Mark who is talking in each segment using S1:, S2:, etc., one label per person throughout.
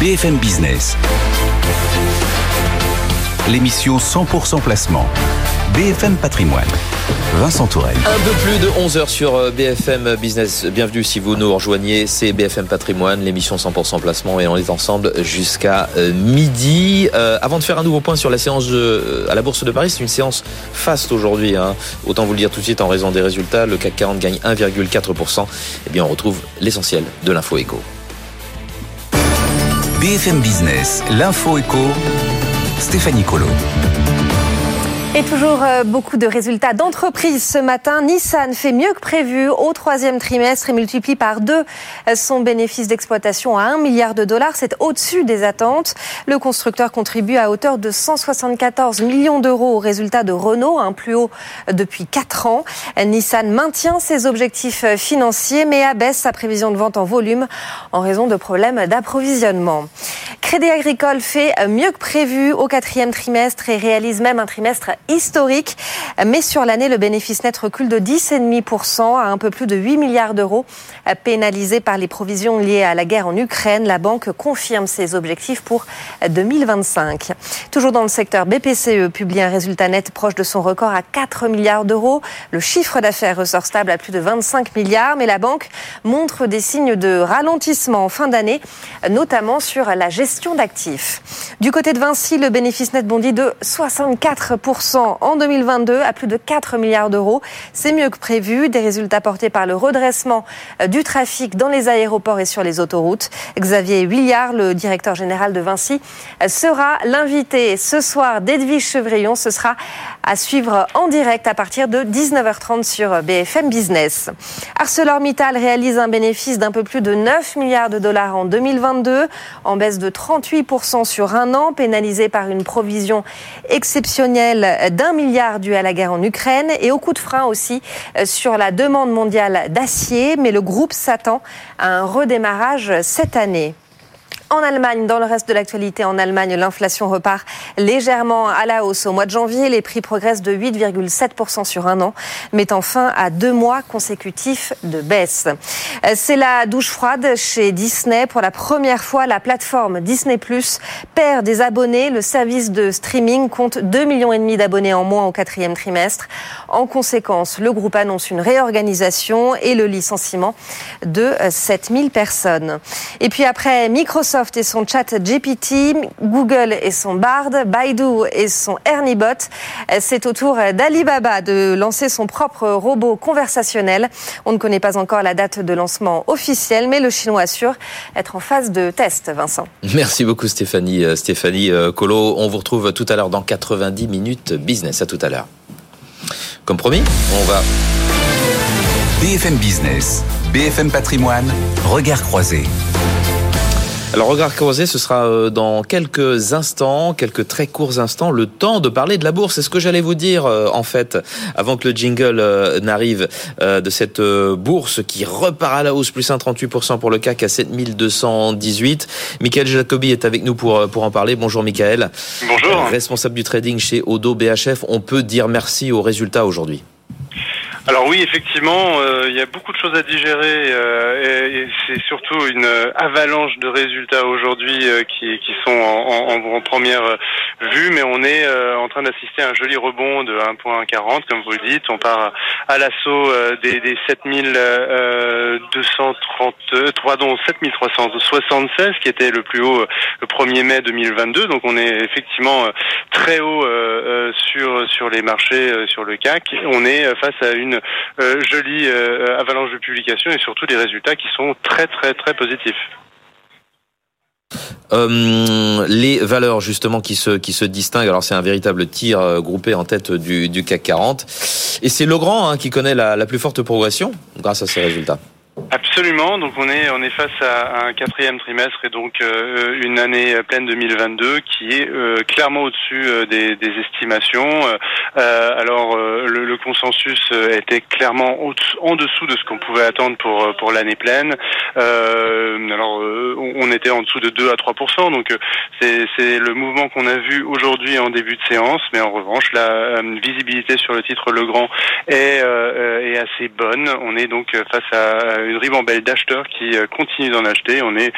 S1: BFM Business. L'émission 100% placement. BFM Patrimoine. Vincent Tourelle.
S2: Un peu plus de 11h sur euh, BFM Business. Bienvenue si vous nous rejoignez. C'est BFM Patrimoine, l'émission 100% placement et on est ensemble jusqu'à euh, midi. Euh, avant de faire un nouveau point sur la séance à la Bourse de Paris, c'est une séance faste aujourd'hui. Hein. Autant vous le dire tout de suite en raison des résultats. Le CAC 40 gagne 1,4%. Eh bien, on retrouve l'essentiel de l'info éco.
S1: BFM Business, l'info éco, Stéphanie Colo.
S3: Et toujours euh, beaucoup de résultats d'entreprise ce matin. Nissan fait mieux que prévu au troisième trimestre et multiplie par deux euh, son bénéfice d'exploitation à 1 milliard de dollars. C'est au-dessus des attentes. Le constructeur contribue à hauteur de 174 millions d'euros au résultat de Renault, un plus haut depuis 4 ans. Nissan maintient ses objectifs financiers mais abaisse sa prévision de vente en volume en raison de problèmes d'approvisionnement. Crédit Agricole fait mieux que prévu au quatrième trimestre et réalise même un trimestre historique. Mais sur l'année, le bénéfice net recule de 10,5% à un peu plus de 8 milliards d'euros. Pénalisé par les provisions liées à la guerre en Ukraine, la banque confirme ses objectifs pour 2025. Toujours dans le secteur, BPCE publie un résultat net proche de son record à 4 milliards d'euros. Le chiffre d'affaires ressort stable à plus de 25 milliards, mais la banque montre des signes de ralentissement en fin d'année, notamment sur la gestion d'actifs. Du côté de Vinci, le bénéfice net bondit de 64% en 2022 à plus de 4 milliards d'euros. C'est mieux que prévu. Des résultats portés par le redressement euh, du trafic dans les aéroports et sur les autoroutes. Xavier Huillard, le directeur général de Vinci, euh, sera l'invité ce soir d'Edwige Chevrillon. Ce sera à suivre en direct à partir de 19h30 sur BFM Business. ArcelorMittal réalise un bénéfice d'un peu plus de 9 milliards de dollars en 2022, en baisse de 38% sur un an, pénalisé par une provision exceptionnelle d'un milliard dû à la guerre en Ukraine et au coup de frein aussi euh, sur la demande mondiale d'acier. Mais le groupe s'attend à un redémarrage cette année. En Allemagne, dans le reste de l'actualité, en Allemagne, l'inflation repart légèrement à la hausse. Au mois de janvier, les prix progressent de 8,7% sur un an, mettant fin à deux mois consécutifs de baisse. C'est la douche froide chez Disney. Pour la première fois, la plateforme Disney Plus perd des abonnés. Le service de streaming compte 2,5 millions d'abonnés en moins au quatrième trimestre. En conséquence, le groupe annonce une réorganisation et le licenciement de 7000 personnes. Et puis après Microsoft, et son chat GPT, Google et son Bard, Baidu et son Ernibot. C'est au tour d'Alibaba de lancer son propre robot conversationnel. On ne connaît pas encore la date de lancement officielle, mais le chinois assure être en phase de test, Vincent.
S2: Merci beaucoup Stéphanie. Euh, Stéphanie euh, Colo, on vous retrouve tout à l'heure dans 90 minutes business. À tout à l'heure. Comme promis, on va...
S1: BFM Business, BFM Patrimoine, regard croisé.
S2: Alors, regard croisé, ce sera euh, dans quelques instants, quelques très courts instants, le temps de parler de la bourse. C'est ce que j'allais vous dire, euh, en fait, avant que le jingle euh, n'arrive, de cette bourse qui repart à la hausse, plus 1,38% pour le CAC à 7218. Michael Jacobi est avec nous pour, pour en parler. Bonjour, Michael.
S4: Bonjour.
S2: Responsable du trading chez Odo BHF. On peut dire merci aux résultats aujourd'hui.
S4: Alors oui, effectivement, euh, il y a beaucoup de choses à digérer euh, et, c'est surtout une avalanche de résultats aujourd'hui euh, qui, qui, sont en, en, en, première vue, mais on est en train d'assister à un joli rebond de 1.40, comme vous le dites. On part à l'assaut des, des 7233, dont 7376, qui était le plus haut le 1er mai 2022. Donc on est effectivement très haut sur sur les marchés, sur le CAC. On est face à une euh, jolie euh, avalanche de publications et surtout des résultats qui sont très très très positifs.
S2: Euh, les valeurs justement qui se qui se distinguent. Alors c'est un véritable tir groupé en tête du, CAC 40 et c'est Legrand hein, qui connaît la, la plus forte progression grâce à ces résultats.
S4: Absolument. Donc on est on est face à un quatrième trimestre et donc euh, une année pleine 2022 qui est euh, clairement au-dessus euh, des, des, estimations. alors le, le, consensus était clairement en dessous de ce qu'on pouvait attendre pour pour l'année pleine. alors on était en dessous de 2 à 3% donc c'est c'est le mouvement qu'on a vu aujourd'hui en début de séance, mais en revanche la visibilité sur le titre Legrand est est assez bonne. On est donc face à une ribambelle d'acheteurs qui continuent d'en acheter. On est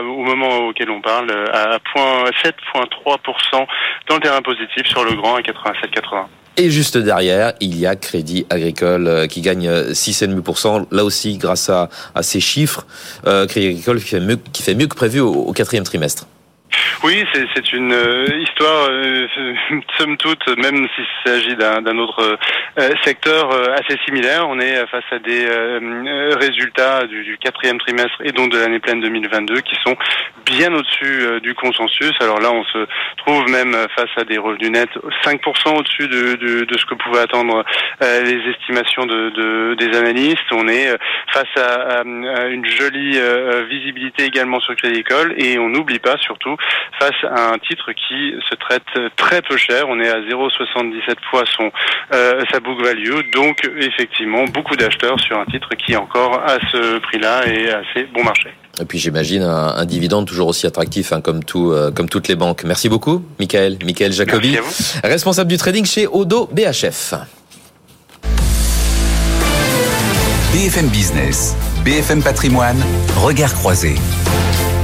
S4: au moment auquel on parle à 7,3% dans le terrain positif sur le grand à 87,80.
S2: Et juste derrière, il y a Crédit Agricole euh, qui gagne 6,5%. Là aussi, grâce à, ces chiffres, euh, Crédit Agricole qui fait mieux que prévu au quatrième trimestre.
S4: Oui, c'est une euh, histoire, euh, somme toute, même s'il s'agit d'un autre euh, secteur assez similaire. On est face à des résultats du, quatrième trimestre et donc de l'année pleine 2022 qui sont bien au-dessus du consensus. Alors là, on se trouve même face à des revenus nets 5% au-dessus de, de, de, ce que pouvaient attendre les estimations de, des analystes. On est face à, à une jolie visibilité également sur Crédit Agricole et on n'oublie pas surtout face à un titre qui se traite très peu cher. On est à 0,77 fois son euh, sa book value, donc effectivement beaucoup d'acheteurs sur un titre qui est encore à ce prix-là et assez bon marché.
S2: Et puis j'imagine un, dividende toujours aussi attractif hein, comme tout euh, comme toutes les banques. Merci beaucoup, Michael, Michael Jacobi, responsable du trading chez Odo BHF.
S1: BFM Business, BFM Patrimoine, regard croisé.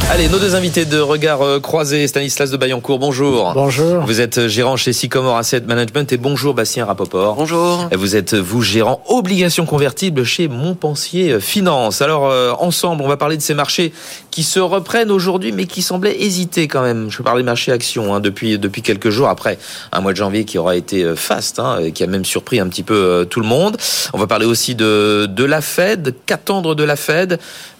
S2: Allez, nos deux invités de regard euh, croisé, Stanislas de Bayancourt, bonjour.
S5: Bonjour.
S2: Vous êtes euh, gérant chez Sycomore Asset Management et bonjour Bastien Rapoport.
S6: Bonjour.
S2: Vous êtes, euh, vous, gérant obligations convertibles chez Montpensier Finance. Alors, ensemble, on va parler de ces marchés qui se reprennent aujourd'hui, mais qui semblaient hésiter quand même. Je parle des marchés actions hein, depuis, depuis quelques jours, après un mois de janvier qui aura été faste, hein, qui a même surpris un petit peu tout le monde. On va parler aussi de, de la Fed. Qu'attendre de la Fed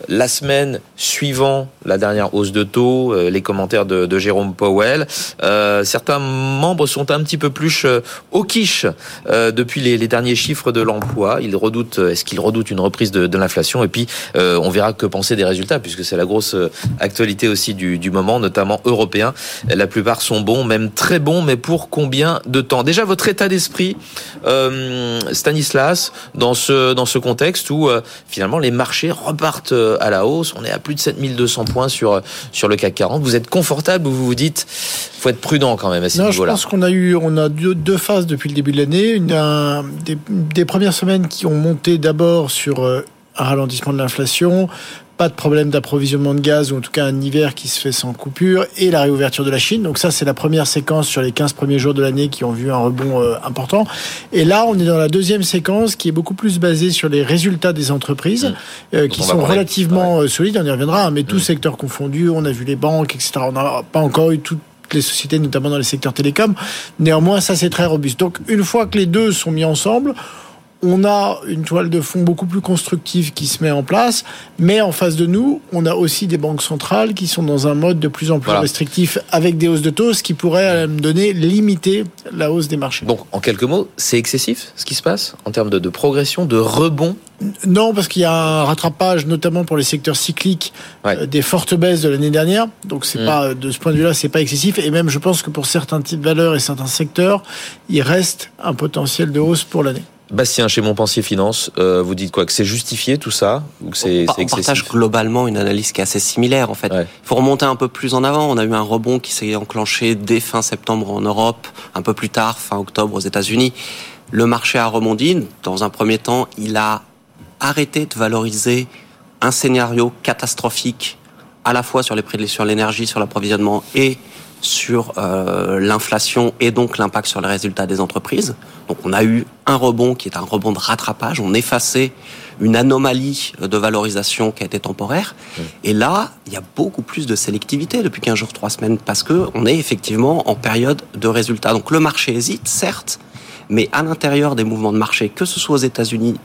S2: la semaine suivant la dernière hausse de taux, euh, les commentaires de, Jérôme Powell. Euh, certains membres sont un petit peu plus euh, au quiche depuis les, derniers chiffres de l'emploi. Ils redoutent, est-ce qu'ils redoutent une reprise de, l'inflation? Et puis, on verra que penser des résultats, puisque c'est la grosse actualité aussi du, du moment, notamment européen. La plupart sont bons, même très bons, mais pour combien de temps? Déjà, votre état d'esprit, Stanislas, dans ce dans ce contexte où finalement les marchés repartent à la hausse. On est à plus de 7200 points sur euh, sur le CAC 40 Vous êtes confortable ou vous vous dites faut être prudent quand même à ce
S5: niveau-là? Je pense qu'on a eu on a deux, phases depuis le début de l'année. Une des, des, premières semaines qui ont monté d'abord sur euh, un ralentissement de l'inflation, pas de problème d'approvisionnement de gaz, ou en tout cas un hiver qui se fait sans coupure, et la réouverture de la Chine. Donc ça, c'est la première séquence sur les 15 premiers jours de l'année qui ont vu un rebond euh, important. Et là, on est dans la deuxième séquence qui est beaucoup plus basée sur les résultats des entreprises, mmh. euh, qui sont relativement euh, solides, on y reviendra, hein, mais tous mmh. secteurs confondus, on a vu les banques, etc. On n'a pas encore eu toutes les sociétés, notamment dans les secteurs télécoms. Néanmoins, ça, c'est très robuste. Donc, une fois que les deux sont mis ensemble, on a une toile de fond beaucoup plus constructive qui se met en place, mais en face de nous, on a aussi des banques centrales qui sont dans un mode de plus en plus restrictif avec des hausses de taux, ce qui pourrait me donner limiter la hausse des marchés.
S2: Donc, en quelques mots, c'est excessif ce qui se passe en termes de, progression, de rebond?
S5: Non, parce qu'il y a un rattrapage, notamment pour les secteurs cycliques, euh, des fortes baisses de l'année dernière. Donc, c'est mm. pas de ce point de vue-là, c'est pas excessif. Et même, je pense que pour certains types de valeurs et certains secteurs, il reste un potentiel de hausse pour l'année.
S2: Bastien, chez Montpensier Finance, euh, vous dites quoi Que c'est justifié tout ça ou que c'est
S6: On partage globalement une analyse qui est assez similaire en fait. Il faut remonter un peu plus en avant. On a eu un rebond qui s'est enclenché dès fin septembre en Europe, un peu plus tard, fin octobre aux États-Unis. Le marché a rebondi. Dans un premier temps, il a arrêté de valoriser un scénario catastrophique à la fois sur les prix de sur l'énergie, sur l'approvisionnement et sur euh, l'inflation et donc l'impact sur les résultats des entreprises. Donc on a eu un rebond qui est un rebond de rattrapage, on effaçait une anomalie de valorisation qui a été temporaire. Et là, il y a beaucoup plus de sélectivité depuis 15 jours, 3 semaines, parce que on est effectivement en période de résultats. Donc le marché hésite, certes, mais à l'intérieur des mouvements de marché, que ce soit aux États-Unis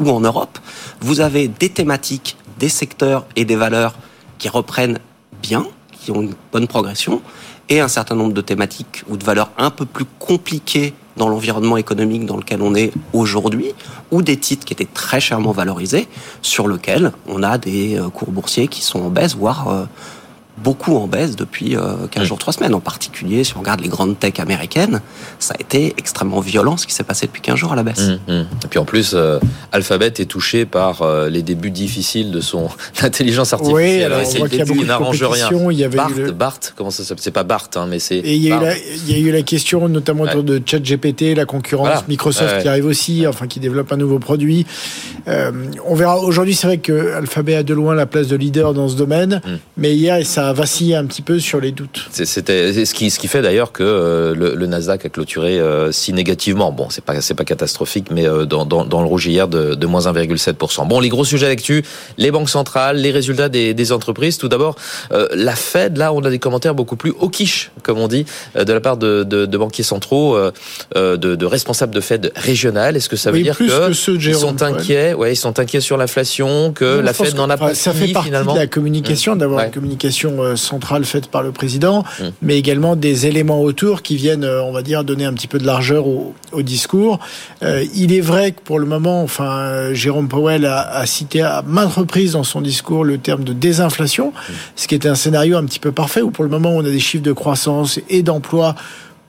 S6: ou en Europe, vous avez des thématiques, des secteurs et des valeurs qui reprennent bien, qui ont une bonne progression, et un certain nombre de thématiques ou de valeurs un peu plus compliquées dans l'environnement économique dans lequel on est aujourd'hui, ou des titres qui étaient très chèrement valorisés, sur lesquels on a des euh, cours boursiers qui sont en baisse, voire euh, beaucoup en baisse depuis 15 jours, 3 semaines. En particulier, si on regarde les grandes tech américaines, ça a été extrêmement violent ce qui s'est passé depuis 15 jours à la baisse.
S2: Mmh, mmh. Et puis en plus, Alphabet est touché par les débuts difficiles de son intelligence artificielle.
S5: Oui, alors, on voit qu'il y a beaucoup n'arrange rien.
S2: Il y avait Bart, le... Bart, comment ça s'appelle? C'est pas Bart, hein, mais c'est.
S5: Et il y, a eu la, il y a eu la question notamment autour de ChatGPT, la concurrence, Microsoft qui arrive aussi, enfin qui développe un nouveau produit. Euh, on verra. Aujourd'hui, c'est vrai que Alphabet a de loin la place de leader dans ce domaine, mmh. mais hier, ça a vacillé un petit peu sur les doutes.
S2: C'était ce qui, ce qui fait d'ailleurs que euh, le, le, Nasdaq a clôturé euh, si négativement. Bon, c'est pas c'est pas catastrophique, mais euh, dans, dans, dans, le rouge hier de, de moins 1,7%. Bon, les gros sujets d'actu, les banques centrales, les résultats des, des entreprises. Tout d'abord, la Fed. Là, on a des commentaires beaucoup plus au quiche, comme on dit, de la part de, de, de banquiers centraux, de, de, responsables de Fed régionales. Est-ce que ça veut dire
S5: que,
S2: que ils sont inquiets? Ouais, ils sont inquiets sur l'inflation, que la Fed n'en a pas
S5: Ça fait partie
S2: finalement.
S5: de la communication, mmh. d'avoir une communication centrale faite par le président, mmh. mais également des éléments autour qui viennent, euh, on va dire, donner un petit peu de largeur au, au discours. Euh, il est vrai que pour le moment, enfin, Jérôme Powell a, a, cité à maintes reprises dans son discours le terme de désinflation, mmh. ce qui était un scénario un petit peu parfait où pour le moment on a des chiffres de croissance et d'emploi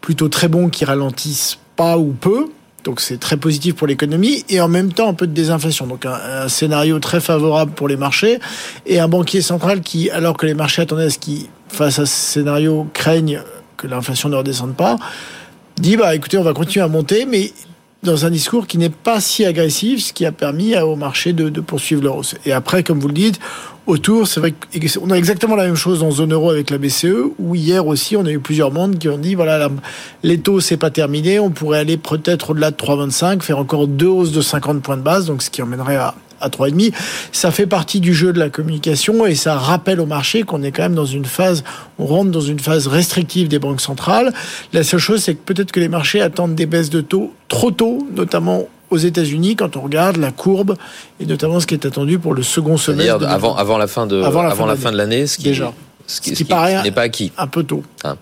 S5: plutôt très bons qui ralentissent pas ou peu. Donc c'est très positif pour l'économie et en même temps un peu de désinflation. Donc un, scénario très favorable pour les marchés et un banquier central qui, alors que les marchés attendaient à ce qui, face à ce scénario, craignent que l'inflation ne redescende pas, dit bah écoutez on va continuer à monter, mais dans un discours qui n'est pas si agressif, ce qui a permis au marché de, de poursuivre leur hausse. Et après, comme vous le dites, autour, c'est vrai qu'on a exactement la même chose dans zone euro avec la BCE, où hier aussi, on a eu plusieurs mondes qui ont dit, voilà, les taux, c'est pas terminé, on pourrait aller peut-être au-delà de 3,25, faire encore deux hausses de 50 points de base, donc ce qui emmènerait à, à 3,5. Ça fait partie du jeu de la communication et ça rappelle au marché qu'on est quand même dans une phase, on rentre dans une phase restrictive des banques centrales. La seule chose, c'est que peut-être que les marchés attendent des baisses de taux trop tôt, notamment aux États-Unis quand on regarde la courbe et notamment ce qui est attendu pour le second semestre.
S2: Avant, avant la fin de avant la, avant fin, la fin de l'année, ce qui
S5: déjà.
S2: Ce qui, ce qui, paraît n'est pas acquis.
S5: Un peu tôt.
S2: Ah.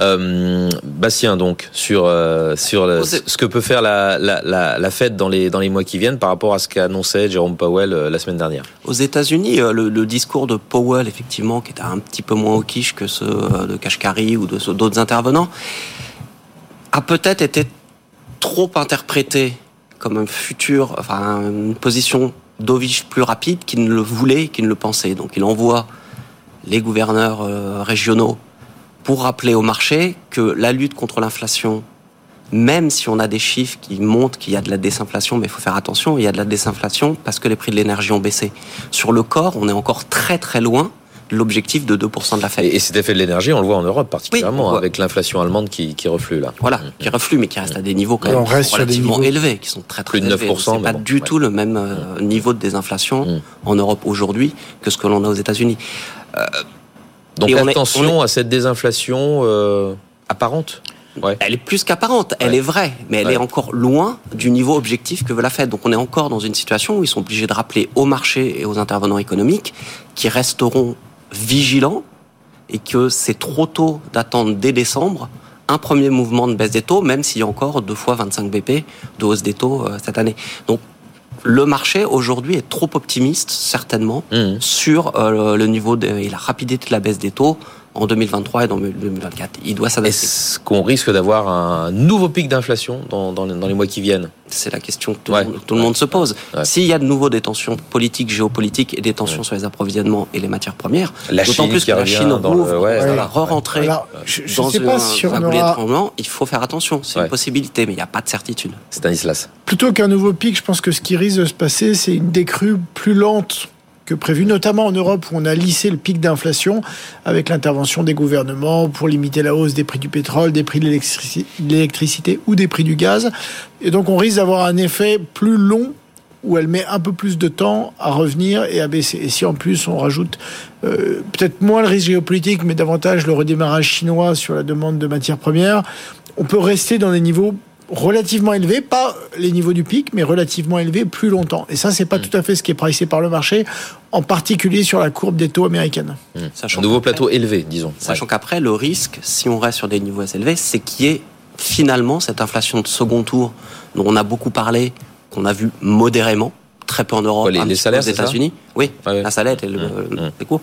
S2: Euh, Bastien, donc sur euh, sur le, ce que peut faire la, la, la, la, Fed dans les dans les mois qui viennent par rapport à ce qu'annonçait Jérôme Powell euh, la semaine dernière.
S6: Aux États-Unis, euh, le, le, discours de Powell, effectivement, qui était un petit peu moins au quiche que ceux euh, de Kashkari ou de d'autres intervenants, a peut-être été trop interprété comme un futur, enfin une position dovish plus rapide qu'il ne le voulait, qu'il ne le pensait. Donc il envoie les gouverneurs euh, régionaux pour rappeler au marché que la lutte contre l'inflation, même si on a des chiffres qui montrent qu'il y a de la désinflation, mais il faut faire attention, il y a de la désinflation parce que les prix de l'énergie ont baissé. Sur le corps, on est encore très très loin l'objectif de 2% de la Fed.
S2: Et cet effet de l'énergie, on le voit en Europe particulièrement, oui, avec l'inflation allemande qui, qui, reflue là.
S6: Voilà, mmh. qui reflue, mais qui reste à des niveaux quand même relativement élevés, qui sont très très
S2: Plus de 9%,
S6: élevés. C'est pas
S2: bon,
S6: du
S2: ouais.
S6: tout le même euh, niveau de désinflation mmh. en Europe aujourd'hui que ce que l'on a aux États-Unis.
S2: Euh, Donc attention est, est... à cette désinflation euh, apparente?
S6: Ouais. Elle est plus qu'apparente, elle
S2: ouais.
S6: est vraie, mais elle
S2: ouais.
S6: est encore loin du niveau objectif que veut la Fed. Donc on est encore dans une situation où ils sont obligés de rappeler aux marchés et aux intervenants économiques qui resteront vigilants et que c'est trop tôt d'attendre dès décembre un premier mouvement de baisse des taux, même s'il y a encore deux fois 25 BP de hausse des taux euh, cette année. Donc le marché aujourd'hui est trop optimiste, certainement, mmh. sur euh, le niveau de, et la rapidité de la baisse des taux en 2023 et dans 2024. Il doit s'adapter.
S2: Est-ce qu'on risque d'avoir un nouveau pic d'inflation dans, dans, dans, les mois qui viennent?
S6: C'est la question que tout, ouais. tout le monde se pose. Ouais. S'il y a de nouveau des tensions politiques, géopolitiques et des tensions ouais. sur les approvisionnements et les matières premières, d'autant plus que la Chine rouvre, va re-rentrer dans
S5: sais pas si
S6: un
S5: aura...
S6: tremblement, il faut faire attention. C'est une possibilité, mais il n'y a pas de certitude.
S2: Stanislas.
S5: Plutôt qu'un nouveau pic, je pense que ce qui risque de se passer, c'est une décrue plus lente que prévu, notamment en Europe où on a lissé le pic d'inflation avec l'intervention des gouvernements pour limiter la hausse des prix du pétrole, des prix de l'électricité ou des prix du gaz. Et donc on risque d'avoir un effet plus long où elle met un peu plus de temps à revenir et à baisser. Et si en plus on rajoute euh, peut-être moins le risque géopolitique, mais davantage le redémarrage chinois sur la demande de matières premières, on peut rester dans des niveaux relativement élevé, pas les niveaux du pic, mais relativement élevé plus longtemps. Et ça, c'est pas mmh. tout à fait ce qui est pricé par le marché, en particulier sur la courbe des taux américaines.
S2: Mmh. Un nouveau plateau élevé, disons.
S6: Sachant ouais. qu'après, le risque, si on reste sur des niveaux assez élevés, c'est qu'il y ait finalement cette inflation de second tour dont on a beaucoup parlé, qu'on a vu modérément, très peu en Europe,
S2: les, les salaires, aux
S6: États-Unis. Oui, la salette et le, mmh, mmh. cours.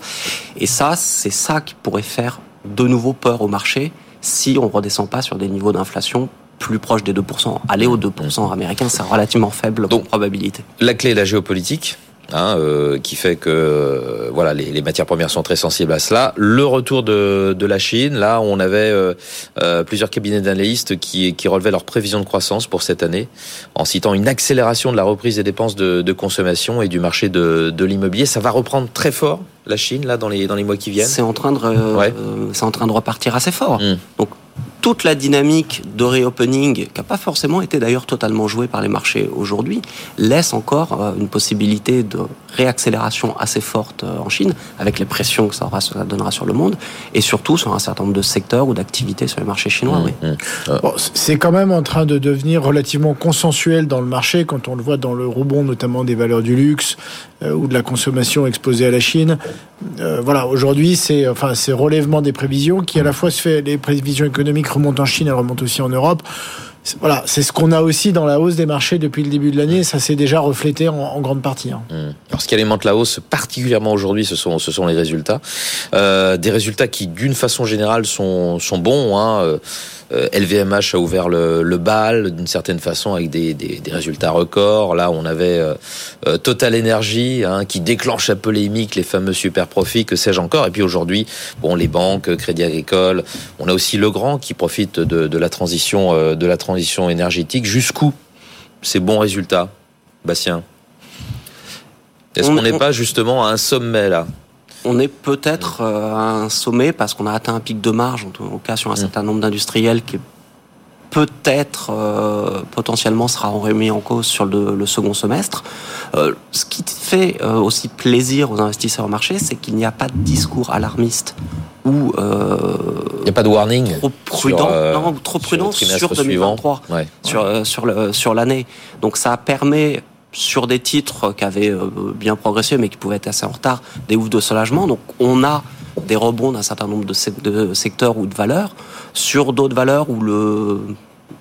S6: Et ça, c'est ça qui pourrait faire de nouveau peur au marché si on redescend pas sur des niveaux d'inflation plus proches des 2%. Aller aux 2% américains, c'est relativement faible Donc, probabilité.
S2: La clé est la géopolitique. Hein, euh, qui fait que euh, voilà les, les, matières premières sont très sensibles à cela. Le retour de, de la Chine, là on avait euh, euh plusieurs cabinets d'analystes qui, qui relevaient leurs prévisions de croissance pour cette année, en citant une accélération de la reprise des dépenses de, de consommation et du marché de, de l'immobilier. Ça va reprendre très fort la Chine là dans les dans les mois qui viennent?
S6: C'est en train de ouais. c'est en train de repartir assez fort. Mmh. Donc toute la dynamique de reopening, qui n'a pas forcément été d'ailleurs totalement jouée par les marchés aujourd'hui, laisse encore euh, une possibilité de réaccélération assez forte euh, en Chine, avec les pressions que ça, aura, ça donnera sur le monde, et surtout sur un certain nombre de secteurs ou d'activités sur les marchés chinois. Mmh, oui.
S5: Mmh. Bon, c'est quand même en train de devenir relativement consensuel dans le marché, quand on le voit dans le rebond notamment des valeurs du luxe euh, ou de la consommation exposée à la Chine. Euh, voilà, aujourd'hui, c'est enfin c'est relèvement des prévisions qui à la fois se fait les prévisions économiques remontent en Chine, elles remontent aussi en Europe. Voilà, c'est ce qu'on a aussi dans la hausse des marchés depuis le début de l'année. Ça s'est déjà reflété en, grande partie. Hein.
S2: Mmh. Alors, ce qui alimente la hausse, particulièrement aujourd'hui, ce sont, ce sont les résultats. Euh, des résultats qui, d'une façon générale, sont, sont bons. Hein. LVMH euh, a ouvert le, le bal d'une certaine façon avec des, des, des, résultats records. Là, on avait euh, euh, Total Energy hein, qui déclenche la polémique, les fameux super profits, que sais-je encore. Et puis aujourd'hui, bon, les banques, Crédit Agricole. On a aussi Legrand qui profite de, de la transition, de la transition énergétique. Jusqu'où ces bons résultats, Bastien? Est-ce qu'on n'est pas justement à un sommet là?
S6: On est peut-être euh, à un sommet parce qu'on a atteint un pic de marge, en tout cas sur un mm. certain nombre d'industriels qui peut-être euh, potentiellement sera remis en cause sur le, le second semestre. Euh, ce qui fait euh, aussi plaisir aux investisseurs au marché, c'est qu'il n'y a pas de discours alarmiste ou
S2: il n'y a pas de warning
S6: trop prudent, sur, non, trop prudent sur, sur 2023, ouais. sur sur le, sur l'année. Donc ça permet sur des titres qui avaient euh, bien progressé mais qui pouvaient être assez en retard, des oufs de soulagement. Donc on a des rebonds d'un certain nombre de, secteurs ou de valeurs sur d'autres valeurs où le,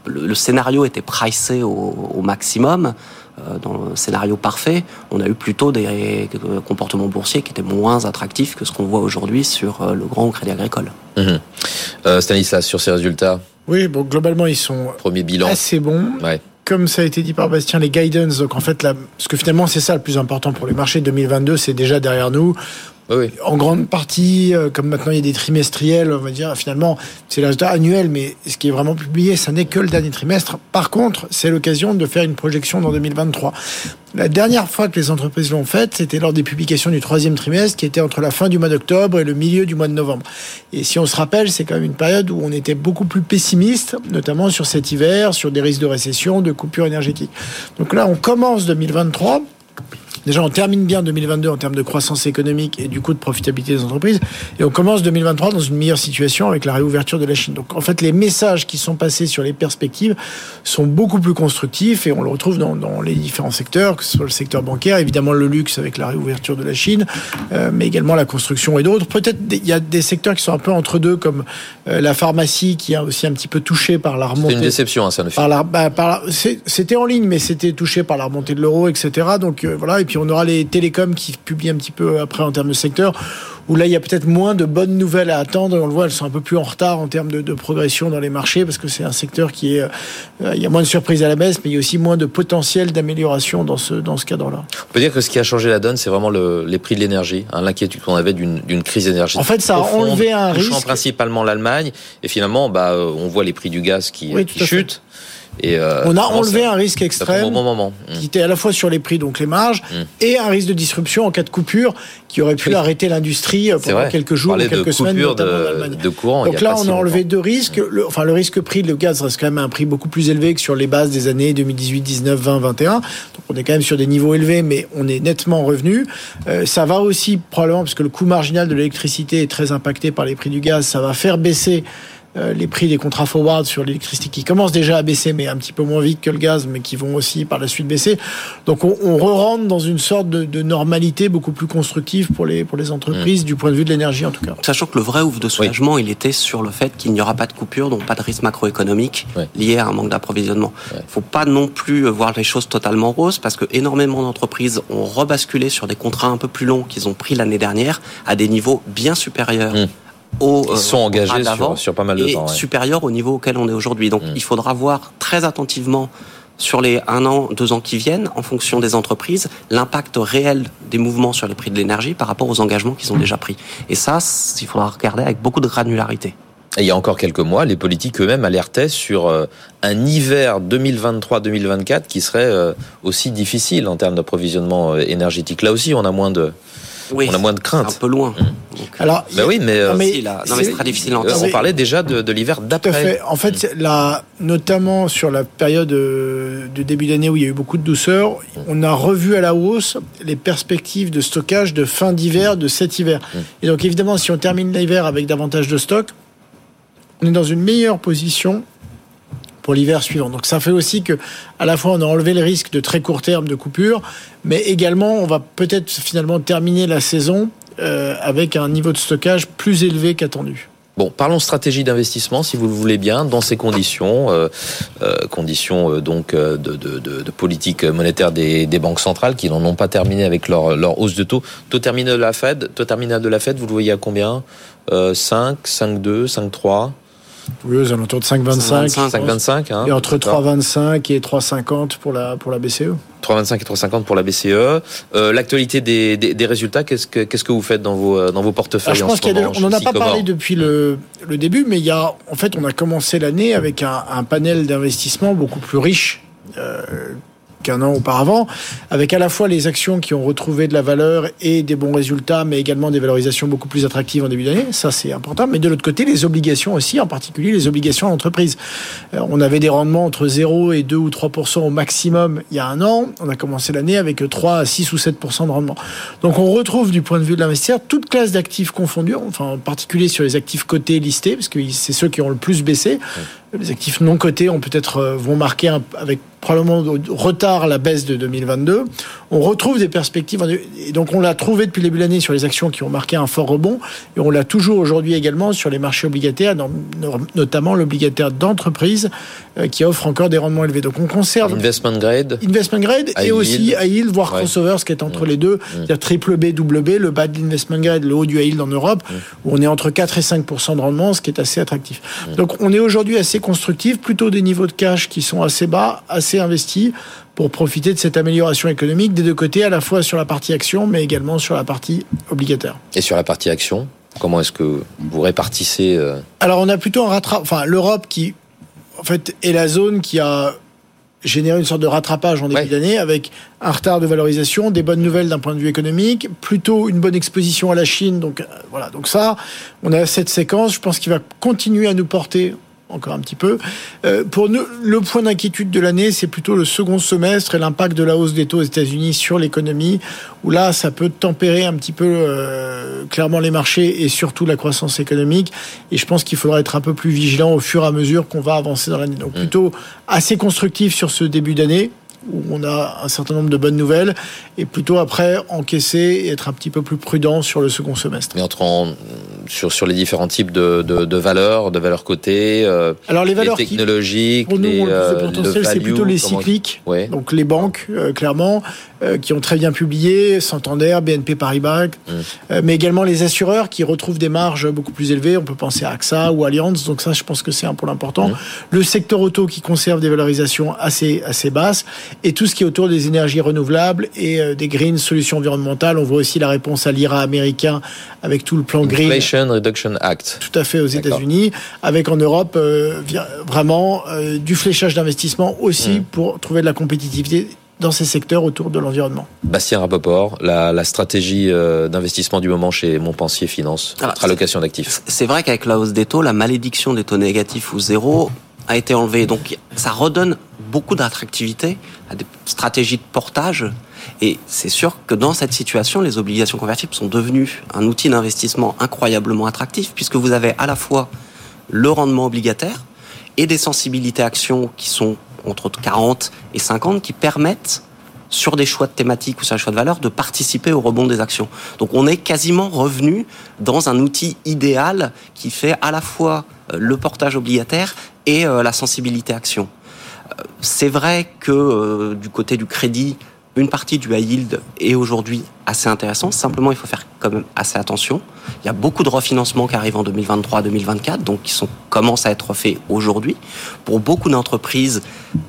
S6: le, scénario était pricé au, maximum. Euh, dans le scénario parfait, on a eu plutôt des comportements boursiers qui étaient moins attractifs que ce qu'on voit aujourd'hui sur euh, le grand crédit agricole.
S2: Mmh. Stanislas, sur ces résultats?
S5: Oui, bon, globalement, ils sont
S2: Premier bilan.
S5: assez bons.
S2: Ouais
S5: comme ça a été dit par Bastien, les guidance, donc en fait, là, parce que finalement, c'est ça le plus important pour les marchés. 2022, c'est déjà derrière nous. En grande partie, euh, comme maintenant il y a des trimestriels, on va dire, finalement, c'est résultat annuel, mais ce qui est vraiment publié, ça n'est que le dernier trimestre. Par contre, c'est l'occasion de faire une projection dans 2023. La dernière fois que les entreprises l'ont faite, c'était lors des publications du troisième trimestre, qui était entre la fin du mois d'octobre et le milieu du mois de novembre. Et si on se rappelle, c'est quand même une période où on était beaucoup plus pessimiste, notamment sur cet hiver, sur des risques de récession, de coupure énergétique. Donc là, on commence 2023 Déjà, on termine bien 2022 en termes de croissance économique et du coup de profitabilité des entreprises. Et on commence 2023 dans une meilleure situation avec la réouverture de la Chine. Donc, en fait, les messages qui sont passés sur les perspectives sont beaucoup plus constructifs et on le retrouve dans, dans les différents secteurs, que ce soit le secteur bancaire, évidemment le luxe avec la réouverture de la Chine, euh, mais également la construction et d'autres. Peut-être il y a des secteurs qui sont un peu entre deux, comme euh, la pharmacie qui a aussi un petit peu touché par la remontée.
S2: C'est une déception, hein, ça ne fait.
S5: Par bah, c'était en ligne, mais c'était touché par la remontée de l'euro, etc. Donc euh, voilà. Et puis on aura les télécoms qui publient un petit peu après en termes de secteur, où là il y a peut-être moins de bonnes nouvelles à attendre. On le voit, elles sont un peu plus en retard en termes de, de progression dans les marchés parce que c'est un secteur qui est, euh, il y a moins de surprises à la baisse, mais il y a aussi moins de potentiel d'amélioration dans ce dans ce cadre-là.
S2: On peut dire que ce qui a changé la donne, c'est vraiment le, les prix de l'énergie, hein, l'inquiétude qu'on avait d'une crise énergétique.
S5: En fait, ça a enlevé un risque.
S2: principalement l'Allemagne, et finalement, bah, euh, on voit les prix du gaz qui, oui, qui chutent.
S5: Et euh, on a enlevé un risque extrême
S2: bon moment.
S5: qui était à la fois sur les prix, donc les marges, mmh. et un risque de disruption en cas de coupure qui aurait pu oui. arrêter l'industrie pendant quelques jours ou quelques semaines, notamment
S2: de,
S5: en Allemagne.
S2: De courant,
S5: donc là, on a enlevé deux risques. Le, enfin, le risque prix, le gaz reste quand même à un prix beaucoup plus élevé que sur les bases des années 2018, 19, 20, 21. Donc on est quand même sur des niveaux élevés, mais on est nettement revenu. Euh, ça va aussi probablement parce que le coût marginal de l'électricité est très impacté par les prix du gaz. Ça va faire baisser euh, les prix des contrats forward sur l'électricité qui commencent déjà à baisser, mais un petit peu moins vite que le gaz, mais qui vont aussi par la suite baisser. Donc on, on re-rentre dans une sorte de, de, normalité beaucoup plus constructive pour les, pour les entreprises, mmh. du point de vue de l'énergie en tout cas.
S6: Sachant que le vrai ouvre de soulagement, oui. il était sur le fait qu'il n'y aura pas de coupure, donc pas de risque macroéconomique lié à un manque d'approvisionnement. Il ne faut pas non plus voir les choses totalement roses, parce que énormément d'entreprises ont rebasculé sur des contrats un peu plus longs qu'ils ont pris l'année dernière à des niveaux bien supérieurs. Mmh
S2: au, Ils sont engagés sur, sur, pas mal de
S6: et
S2: temps. Ouais.
S6: supérieur au niveau auquel on est aujourd'hui. Donc, mmh. il faudra voir très attentivement sur les un an, deux ans qui viennent, en fonction des entreprises, l'impact réel des mouvements sur les prix de l'énergie par rapport aux engagements qu'ils ont déjà pris. Et ça, il faudra regarder avec beaucoup de granularité.
S2: Et il y a encore quelques mois, les politiques eux-mêmes alertaient sur euh, un hiver 2023-2024 qui serait euh, aussi difficile en termes d'approvisionnement euh, énergétique. Là aussi, on a moins de,
S6: oui,
S2: on a moins de crainte.
S6: Un peu loin.
S2: Mmh. Alors, bah oui, mais,
S6: non, mais, non, mais c'est très difficile.
S2: Euh, on parlait déjà de, de l'hiver d'après.
S5: En fait, mmh. là, notamment sur la période de début d'année où il y a eu beaucoup de douceur, on a revu à la hausse les perspectives de stockage de fin d'hiver de cet hiver. Mmh. Et donc, évidemment, si on termine l'hiver avec davantage de stock, on est dans une meilleure position pour l'hiver suivant. Donc ça fait aussi que à la fois on a enlevé le risque de très court terme de coupure, mais également on va peut-être finalement terminer la saison euh, avec un niveau de stockage plus élevé qu'attendu.
S2: Bon, parlons stratégie d'investissement, si vous le voulez bien, dans ces conditions, euh, euh, conditions donc de, politique monétaire des, des, banques centrales qui n'en ont pas terminé avec leur, leur hausse de taux. Taux terminal de la Fed, taux terminal de la Fed, vous le voyez à combien? 5, 5,2, 5,3
S5: oui, aux alentours de 5,25.
S2: 5,25. Hein,
S5: et entre 3,25 et 3,50 pour la, pour la BCE.
S2: 3,25 et 3,50 pour la BCE. Euh, L'actualité des, des, des, résultats, qu'est-ce que, qu'est-ce que vous faites dans vos, dans vos portefeuilles
S5: Alors, Je pense qu'on n'en a pas parlé depuis le, le début, mais il y a, en fait, on a commencé l'année avec un, un panel d'investissement beaucoup plus riche. Euh, qu'un an auparavant, avec à la fois les actions qui ont retrouvé de la valeur et des bons résultats, mais également des valorisations beaucoup plus attractives en début d'année. Ça, c'est important. Mais de l'autre côté, les obligations aussi, en particulier les obligations à l'entreprise. Euh, on avait des rendements entre 0 et 2 ou 3 au maximum il y a un an. On a commencé l'année avec 3 à 6 ou 7 de rendement. Donc, on retrouve du point de vue de l'investisseur toute classe d'actifs confondus, enfin, en particulier sur les actifs cotés listés, parce que c'est ceux qui ont le plus baissé. Les actifs non cotés ont peut-être euh, vont marquer un, avec probablement retard la baisse de 2022. On retrouve des perspectives et donc on l'a trouvé depuis le début de l'année sur les actions qui ont marqué un fort rebond et on l'a toujours aujourd'hui également sur les marchés obligataires, notamment l'obligataire d'entreprise euh, qui offre encore des rendements élevés. Donc on conserve
S2: investment grade,
S5: investment grade et aussi high yield voire ouais. crossover, ce qui est entre mmh. les deux, c'est-à-dire triple B, double B, le bas de l'investment grade, le haut du high yield en Europe, mmh. où on est entre 4 et 5 de rendement, ce qui est assez attractif. Donc on est aujourd'hui assez constructif, plutôt des niveaux de cash qui sont assez bas, assez investis pour profiter de cette amélioration économique des deux côtés, à la fois sur la partie action, mais également sur la partie obligataire.
S2: Et sur la partie action, comment est-ce que vous répartissez euh...
S5: Alors on a plutôt un rattrapage, enfin l'Europe qui, en fait, est la zone qui a généré une sorte de rattrapage en début ouais. d'année avec un retard de valorisation, des bonnes nouvelles d'un point de vue économique, plutôt une bonne exposition à la Chine. Donc voilà, donc ça, on a cette séquence. Je pense qu'il va continuer à nous porter encore un petit peu. Euh, pour nous, le point d'inquiétude de l'année, c'est plutôt le second semestre et l'impact de la hausse des taux aux États-Unis sur l'économie, où là, ça peut tempérer un petit peu euh, clairement les marchés et surtout la croissance économique. Et je pense qu'il faudra être un peu plus vigilant au fur et à mesure qu'on va avancer dans l'année. Donc plutôt assez constructif sur ce début d'année où on a un certain nombre de bonnes nouvelles, et plutôt après encaisser et être un petit peu plus prudent sur le second semestre.
S2: Mais entre en, sur, sur les différents types de, de, de valeurs, de valeurs cotées, euh,
S5: Alors les valeurs
S2: les technologiques,
S5: qui, pour nous,
S2: les,
S5: le de potentiel, c'est plutôt les cycliques,
S2: ouais.
S5: donc les banques, euh, clairement, euh, qui ont très bien publié, Santander, BNP Paribas, euh, mais également les assureurs qui retrouvent des marges beaucoup plus élevées. On peut penser à AXA ou Allianz, donc ça, je pense que c'est un point important.
S2: Mmh.
S5: Le secteur auto qui conserve des valorisations assez assez basses, et tout ce qui est autour des énergies renouvelables et euh, des green solutions environnementales. On voit aussi la réponse à l'IRA américain avec tout le plan green.
S2: Inflation Reduction Act.
S5: Tout à fait aux États-Unis, avec en Europe euh, vraiment euh, du fléchage d'investissement aussi mmh. pour trouver de la compétitivité dans ces secteurs autour de l'environnement.
S2: Bastien Rapoport, la, la stratégie d'investissement du moment chez Montpensier Finance,
S6: Alors,
S2: votre allocation d'actifs.
S6: C'est vrai qu'avec la hausse des taux, la malédiction des taux négatifs ou zéro a été enlevée. Donc ça redonne beaucoup d'attractivité à des stratégies de portage. Et c'est sûr que dans cette situation, les obligations convertibles sont devenues un outil d'investissement incroyablement attractif, puisque vous avez à la fois le rendement obligataire et des sensibilités actions qui sont entre 40 et 50 qui permettent sur des choix de thématiques ou sur des choix de valeur, de participer au rebond des actions. Donc on est quasiment revenu dans un outil idéal qui fait à la fois euh, le portage obligataire et euh, la sensibilité action. Euh, c'est vrai que du côté du crédit, une partie du high yield est aujourd'hui assez intéressante. Simplement, il faut faire quand même assez attention. Il y a beaucoup de refinancements qui arrivent en 2023-2024, donc qui commencent à être faits aujourd'hui. Pour beaucoup d'entreprises,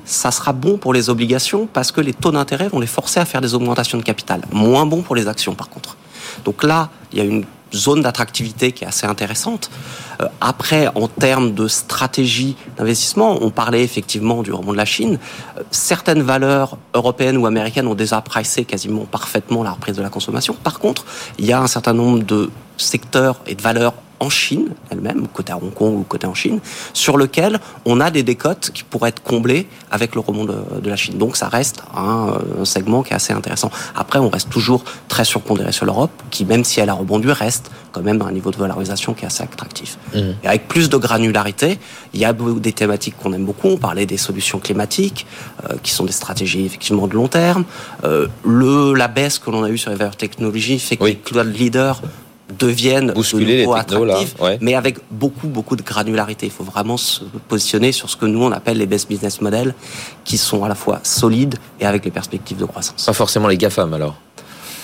S6: ça sera bon pour les obligations parce que les taux d'intérêt vont les forcer à faire des augmentations de capital. Moins bon pour les actions, par contre. Donc là, il y a une zone d'attractivité qui est assez intéressante. Euh, après, en termes de stratégie d'investissement, on parlait effectivement du rebond de la Chine. Euh, certaines valeurs européennes ou américaines ont déjà pricé quasiment parfaitement la reprise de la consommation. Par contre, il y a un certain nombre de secteurs et de valeurs en Chine elle-même, côté à Hong Kong ou côté en Chine, sur lequel on a des décotes qui pourraient être comblées avec le rebond de, la Chine. Donc ça reste un, segment qui est assez intéressant. Après, on reste toujours très surpondéré sur l'Europe, qui même si elle a rebondi, reste quand même à un niveau de valorisation qui est assez attractif. Mmh. Et avec plus de granularité, il y a des thématiques qu'on aime beaucoup. On parlait des solutions climatiques, euh, qui sont des stratégies effectivement de long terme. Euh, le, la baisse que l'on a eue sur les valeurs technologies fait que les cloud leaders deviennent
S2: bousculer les attractifs,
S6: mais avec beaucoup beaucoup de granularité. Il faut vraiment se positionner sur ce que nous on appelle les best business models, qui sont à la fois solides et avec les perspectives de croissance.
S2: Pas forcément les GAFAM alors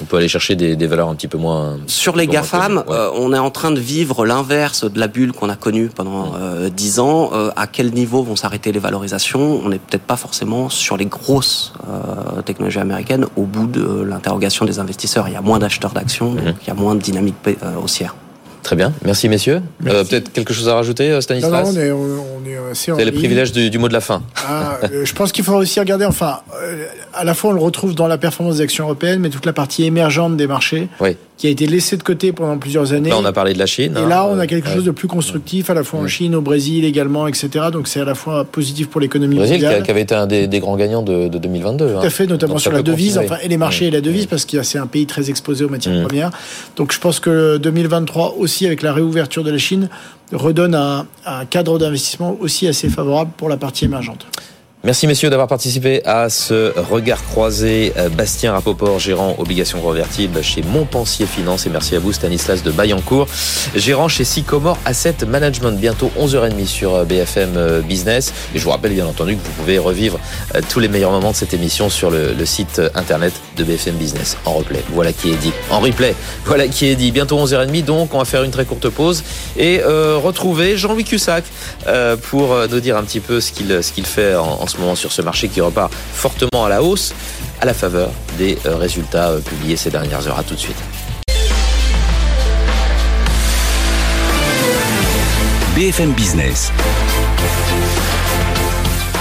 S2: on peut aller chercher des, valeurs un petit peu moins.
S6: Sur les GAFAM, euh, on est en train de vivre l'inverse de la bulle qu'on a connue pendant euh, dix ans. Euh, à quel niveau vont s'arrêter les valorisations? On n'est peut-être pas forcément sur les grosses technologies américaines au bout de l'interrogation des investisseurs. Il y a moins d'acheteurs d'actions, donc mhm. il y a moins de dynamique haussière.
S2: Très bien. Merci, messieurs. Euh, peut-être quelque chose à rajouter, euh, Stanislas
S5: Non, non, on est, on est assez
S2: C'est le privilège du, mot de la fin.
S5: Ah, euh, je pense qu'il faut aussi regarder, enfin, à la fois on le retrouve dans la performance des actions européennes, mais toute la partie émergente des marchés.
S2: Oui
S5: qui a été laissé de côté pendant plusieurs années.
S2: Là, on a parlé de la Chine.
S5: Et là, on a quelque chose de plus constructif, à la fois en Chine, au Brésil également, etc. Donc, c'est à la fois positif pour l'économie mondiale.
S2: Brésil, qui avait été un des, grands gagnants de, 2022.
S5: Tout à hein. fait, notamment sur la devise, enfin, et les marchés et la devise, parce que c'est un pays très exposé aux matières premières. Donc, je pense que 2023 aussi, avec la réouverture de la Chine, redonne un cadre d'investissement aussi assez favorable pour la partie émergente.
S2: Merci messieurs d'avoir participé à ce regard croisé. Euh, Bastien Rapoport, gérant obligations convertibles chez Montpensier Finance et merci à vous Stanislas de Bayancourt, gérant chez Sycomore Asset Management. Bientôt 11h30 sur euh, BFM euh, Business. Et je vous rappelle bien entendu que vous pouvez revivre tous les meilleurs moments de cette émission sur le, site internet de BFM Business en replay. Voilà qui est dit. En replay. Voilà qui est dit. Bientôt 11h30 donc on va faire une très courte pause et retrouver Jean-Louis Cussac pour nous dire un petit peu ce qu'il ce qu'il fait en ce moment sur ce marché qui repart fortement à la hausse à la faveur des euh, résultats euh, publiés ces dernières heures. À tout de suite.
S1: BFM Business.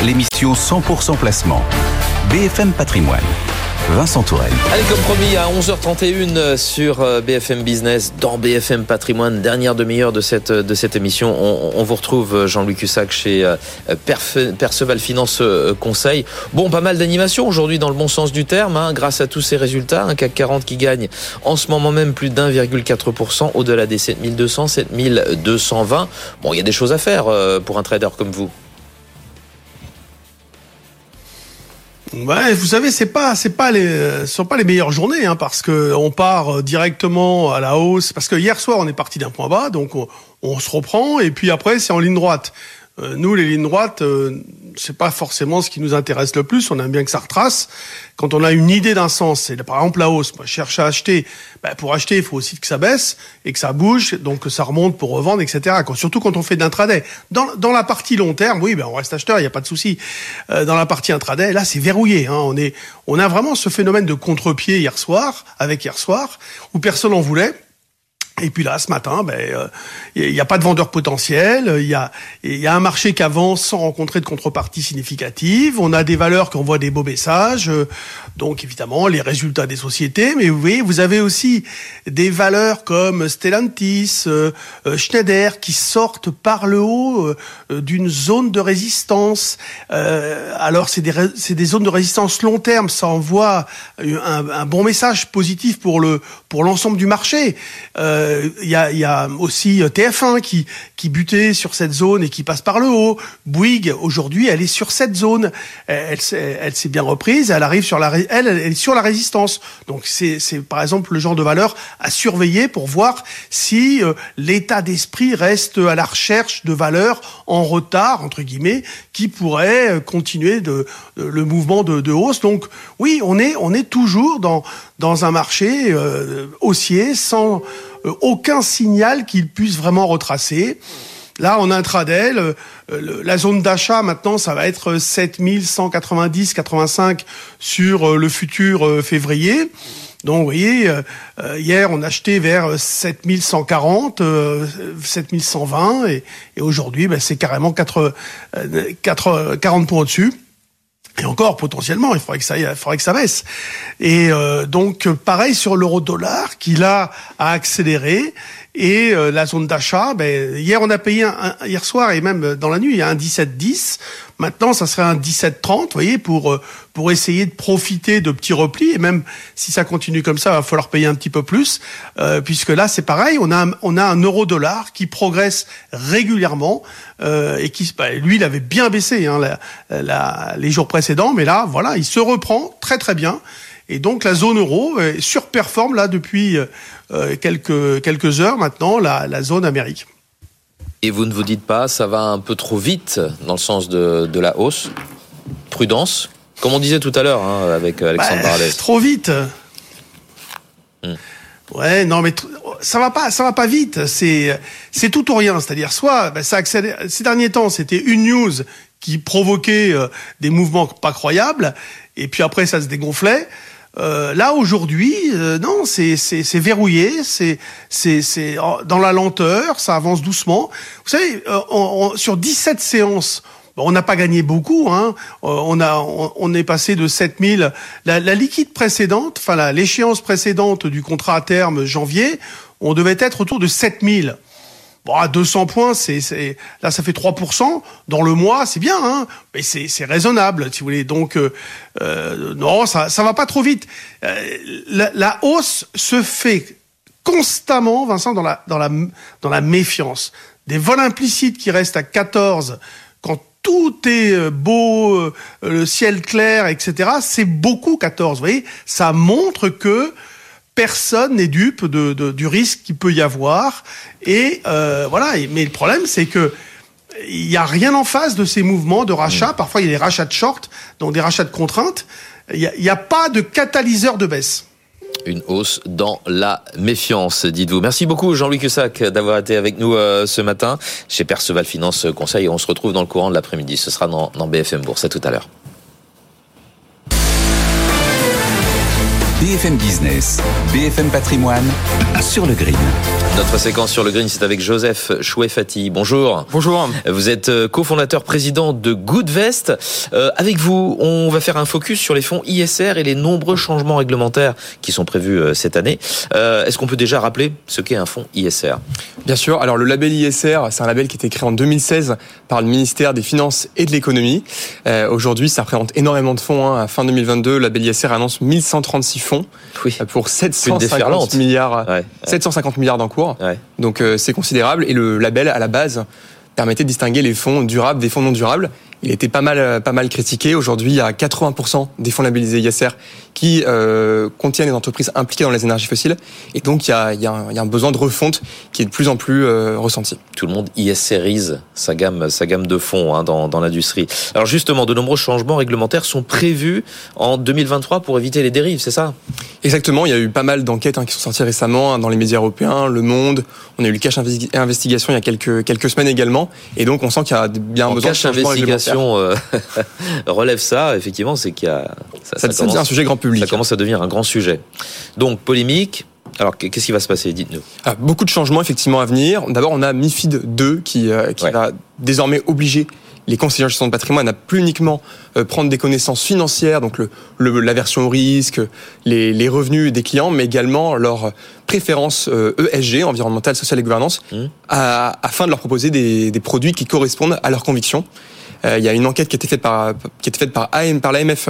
S1: L'émission 100% placement. BFM Patrimoine. Vincent Tourelle.
S2: Allez, comme promis, à 11h31 sur euh, BFM Business, dans BFM Patrimoine, dernière demi-heure de cette, de cette émission. On, vous retrouve euh, Jean-Louis Cussac chez euh, Perceval Finance Conseil. Bon, pas mal d'animation aujourd'hui dans le bon sens du terme, hein, grâce à tous ces résultats. Un CAC 40 qui gagne en ce moment même plus d'1,4% au-delà des 7200, 7220. Bon, il y a des choses à faire pour un trader comme vous.
S7: Vous savez, c'est pas, c'est pas les, ce sont pas les meilleures journées, hein, parce que on part euh, directement à la hausse. Parce que hier soir, on est parti d'un point bas, donc on, on se reprend, et puis après, c'est en ligne droite. Euh, nous, les lignes droites, euh, c'est pas forcément ce qui nous intéresse le plus. On aime bien que ça retrace. Quand on a une idée d'un sens, c'est par exemple la hausse. Moi, je cherche à acheter. Ben, pour acheter, il faut aussi que ça baisse et que ça bouge, donc que ça remonte pour revendre, etc. surtout quand on fait de l'intraday. Dans, dans la partie long terme, oui, ben on reste acheteur, il n'y a pas de souci. Euh, dans la partie intraday, là, c'est verrouillé. Hein. On est, on a vraiment ce phénomène de contre-pied hier soir, avec hier soir, où personne en voulait. Et puis là, ce matin, ben, il euh, n'y a pas de vendeur potentiel. Il y a, y a un marché qui avance sans rencontrer de contrepartie significative. On a des valeurs qui envoient des beaux messages. Euh, donc évidemment, les résultats des sociétés. Mais vous voyez, vous avez aussi des valeurs comme Stellantis, euh, Schneider, qui sortent par le haut d'une zone de résistance. alors c'est des, c'est des zones de résistance long terme. Ça envoie un, un bon message positif pour le pour l'ensemble du marché. Euh, Euh, y, a, y, a, aussi TF1 qui, qui butait sur cette zone et qui passe par le haut. Bouygues, aujourd'hui, elle est sur cette zone. Elle, elle s'est bien reprise. Elle arrive sur la, elle, elle est sur la résistance. Donc c'est, c'est par exemple le genre de valeur à surveiller pour voir si euh, l'état d'esprit reste à la recherche de valeurs en retard entre guillemets qui pourraient continuer de, le mouvement de, de hausse. Donc oui, on est on est toujours dans dans un marché euh, haussier sans euh, aucun signal qu'il puisse vraiment retracer. Là, en intraday, la zone d'achat maintenant, ça va être 7190-85 sur euh, le futur février. Donc, vous voyez, hier, on achetait vers 7140, 7120, et, et aujourd'hui, ben, c'est carrément 4, 4, 40 points au-dessus. Et encore, potentiellement, il faudrait que ça, il faudrait que ça baisse. Et euh, donc, pareil sur l'euro-dollar, qui là a accéléré. Et euh, la zone d'achat, ben, hier on a payé un, hier soir et même dans la nuit, il y a un 17,10. Maintenant, ça serait un 17,30, vous voyez, pour euh, pour essayer de profiter de petits replis. Et même si ça continue comme ça, il va falloir payer un petit peu plus, euh, puisque là c'est pareil, on a on a un euro-dollar qui progresse régulièrement euh, et qui, bah, lui, il avait bien baissé hein, la, la, les jours précédents, mais là, voilà, il se reprend très très bien. Et donc la zone euro surperforme là depuis euh, quelques, quelques heures maintenant la, la zone Amérique.
S2: Et vous ne vous dites pas, ça va un peu trop vite dans le sens de, de la hausse? Prudence? Comme on disait tout à l'heure hein, avec Alexandre bah,
S7: Trop vite hmm. Ouais, non, mais ça va pas, ça va pas vite. C'est, c'est tout ou rien. C'est-à-dire, soit bah, ça accélère. Ces derniers temps, c'était une news qui provoquait euh, des mouvements pas croyables, et puis après, ça se dégonflait. Euh, là aujourd'hui, euh, non, c'est c'est verrouillé, c'est c'est c'est dans la lenteur, ça avance doucement. Vous savez, euh, sur 17 séances, on n'a pas gagné beaucoup. Hein. On a, on, est passé de 7000. La, la liquide précédente, enfin l'échéance précédente du contrat à terme janvier, on devait être autour de 7000. Bon, à 200 points, c'est là, ça fait 3%. Dans le mois, c'est bien, hein mais c'est raisonnable, si vous voulez. Donc, euh, euh, non, ça ça va pas trop vite. Euh, la, la, hausse se fait constamment, Vincent, dans la, dans la, dans la méfiance. Des vols implicites qui restent à 14 quand tout est beau, le ciel clair, etc. C'est beaucoup 14. Vous voyez, ça montre que personne n'est dupe de, du risque qu'il peut y avoir. Et euh, voilà. Mais le problème, c'est que il n'y a rien en face de ces mouvements de rachat. Mmh. Parfois, il y a des rachats de short, donc des rachats de contraintes. Il n'y a, pas de catalyseur de baisse
S2: une hausse dans la méfiance, dites-vous. Merci beaucoup Jean-Louis Cussac d'avoir été avec nous euh, ce matin chez Perceval Finance Conseil. On se retrouve dans le courant de l'après-midi. Ce sera dans, dans BFM Bourse. À tout à l'heure.
S1: BFM Business, BFM Patrimoine, sur le green.
S2: Notre séquence sur le green, c'est avec Joseph Chouefati. Bonjour.
S8: Bonjour.
S2: Vous êtes euh, cofondateur, président de Goodvest. Euh, avec vous, on va faire un focus sur les fonds ISR et les nombreux changements réglementaires qui sont prévus euh, cette année. Est-ce qu'on peut déjà rappeler ce qu'est un fonds ISR
S8: Bien sûr. Alors le label ISR, c'est un label qui a été créé en 2016 par le ministère des Finances et de l'Économie. Aujourd'hui, ça représente énormément de fonds. Hein. À fin 2022, le label ISR annonce 1136 fonds oui. pour 750 milliards, 750 milliards d'encours. Donc euh, c'est considérable. Et le label, à la base, permettait de distinguer les fonds durables des fonds non durables il était pas mal, euh, pas mal critiqué. Aujourd'hui, il y a 80% des fonds labellisés ISR qui euh, contiennent des entreprises impliquées dans les énergies fossiles. Et donc, il y a, il y a, un, il y a un besoin de refonte qui est de plus en plus euh, ressenti.
S2: Tout le monde ISRise sa gamme, sa gamme de fonds hein, dans, dans l'industrie. Alors justement, de nombreux changements réglementaires sont prévus en 2023 pour éviter les dérives, c'est ça?
S8: Exactement. Il y a eu pas mal d'enquêtes hein, qui sont sorties récemment hein, dans les médias européens, Le Monde. On a eu le Cash Investigation il y a quelques, quelques semaines également. Et donc, on sent qu'il y a bien besoin de changements
S2: euh, relève ça, effectivement, c'est qu'il y a
S8: ça, ça, devient un sujet grand public.
S2: Ça commence à devenir un grand sujet. Donc polémique. Alors qu'est-ce qui va se passer Dites-nous.
S8: Ah, beaucoup de changements effectivement à venir. D'abord, on a MiFID 2 qui, euh, qui va désormais obliger les conseillers en gestion de patrimoine à plus uniquement euh, prendre des connaissances financières, donc le, le l'aversion au risque, les, les, revenus des clients, mais également leurs préférences ESG, environnementale, sociale et gouvernance, mmh. afin de leur proposer des, des produits qui correspondent à leurs convictions. Euh, il y a une enquête qui a été faite par, qui a été faite par, AM, par l'AMF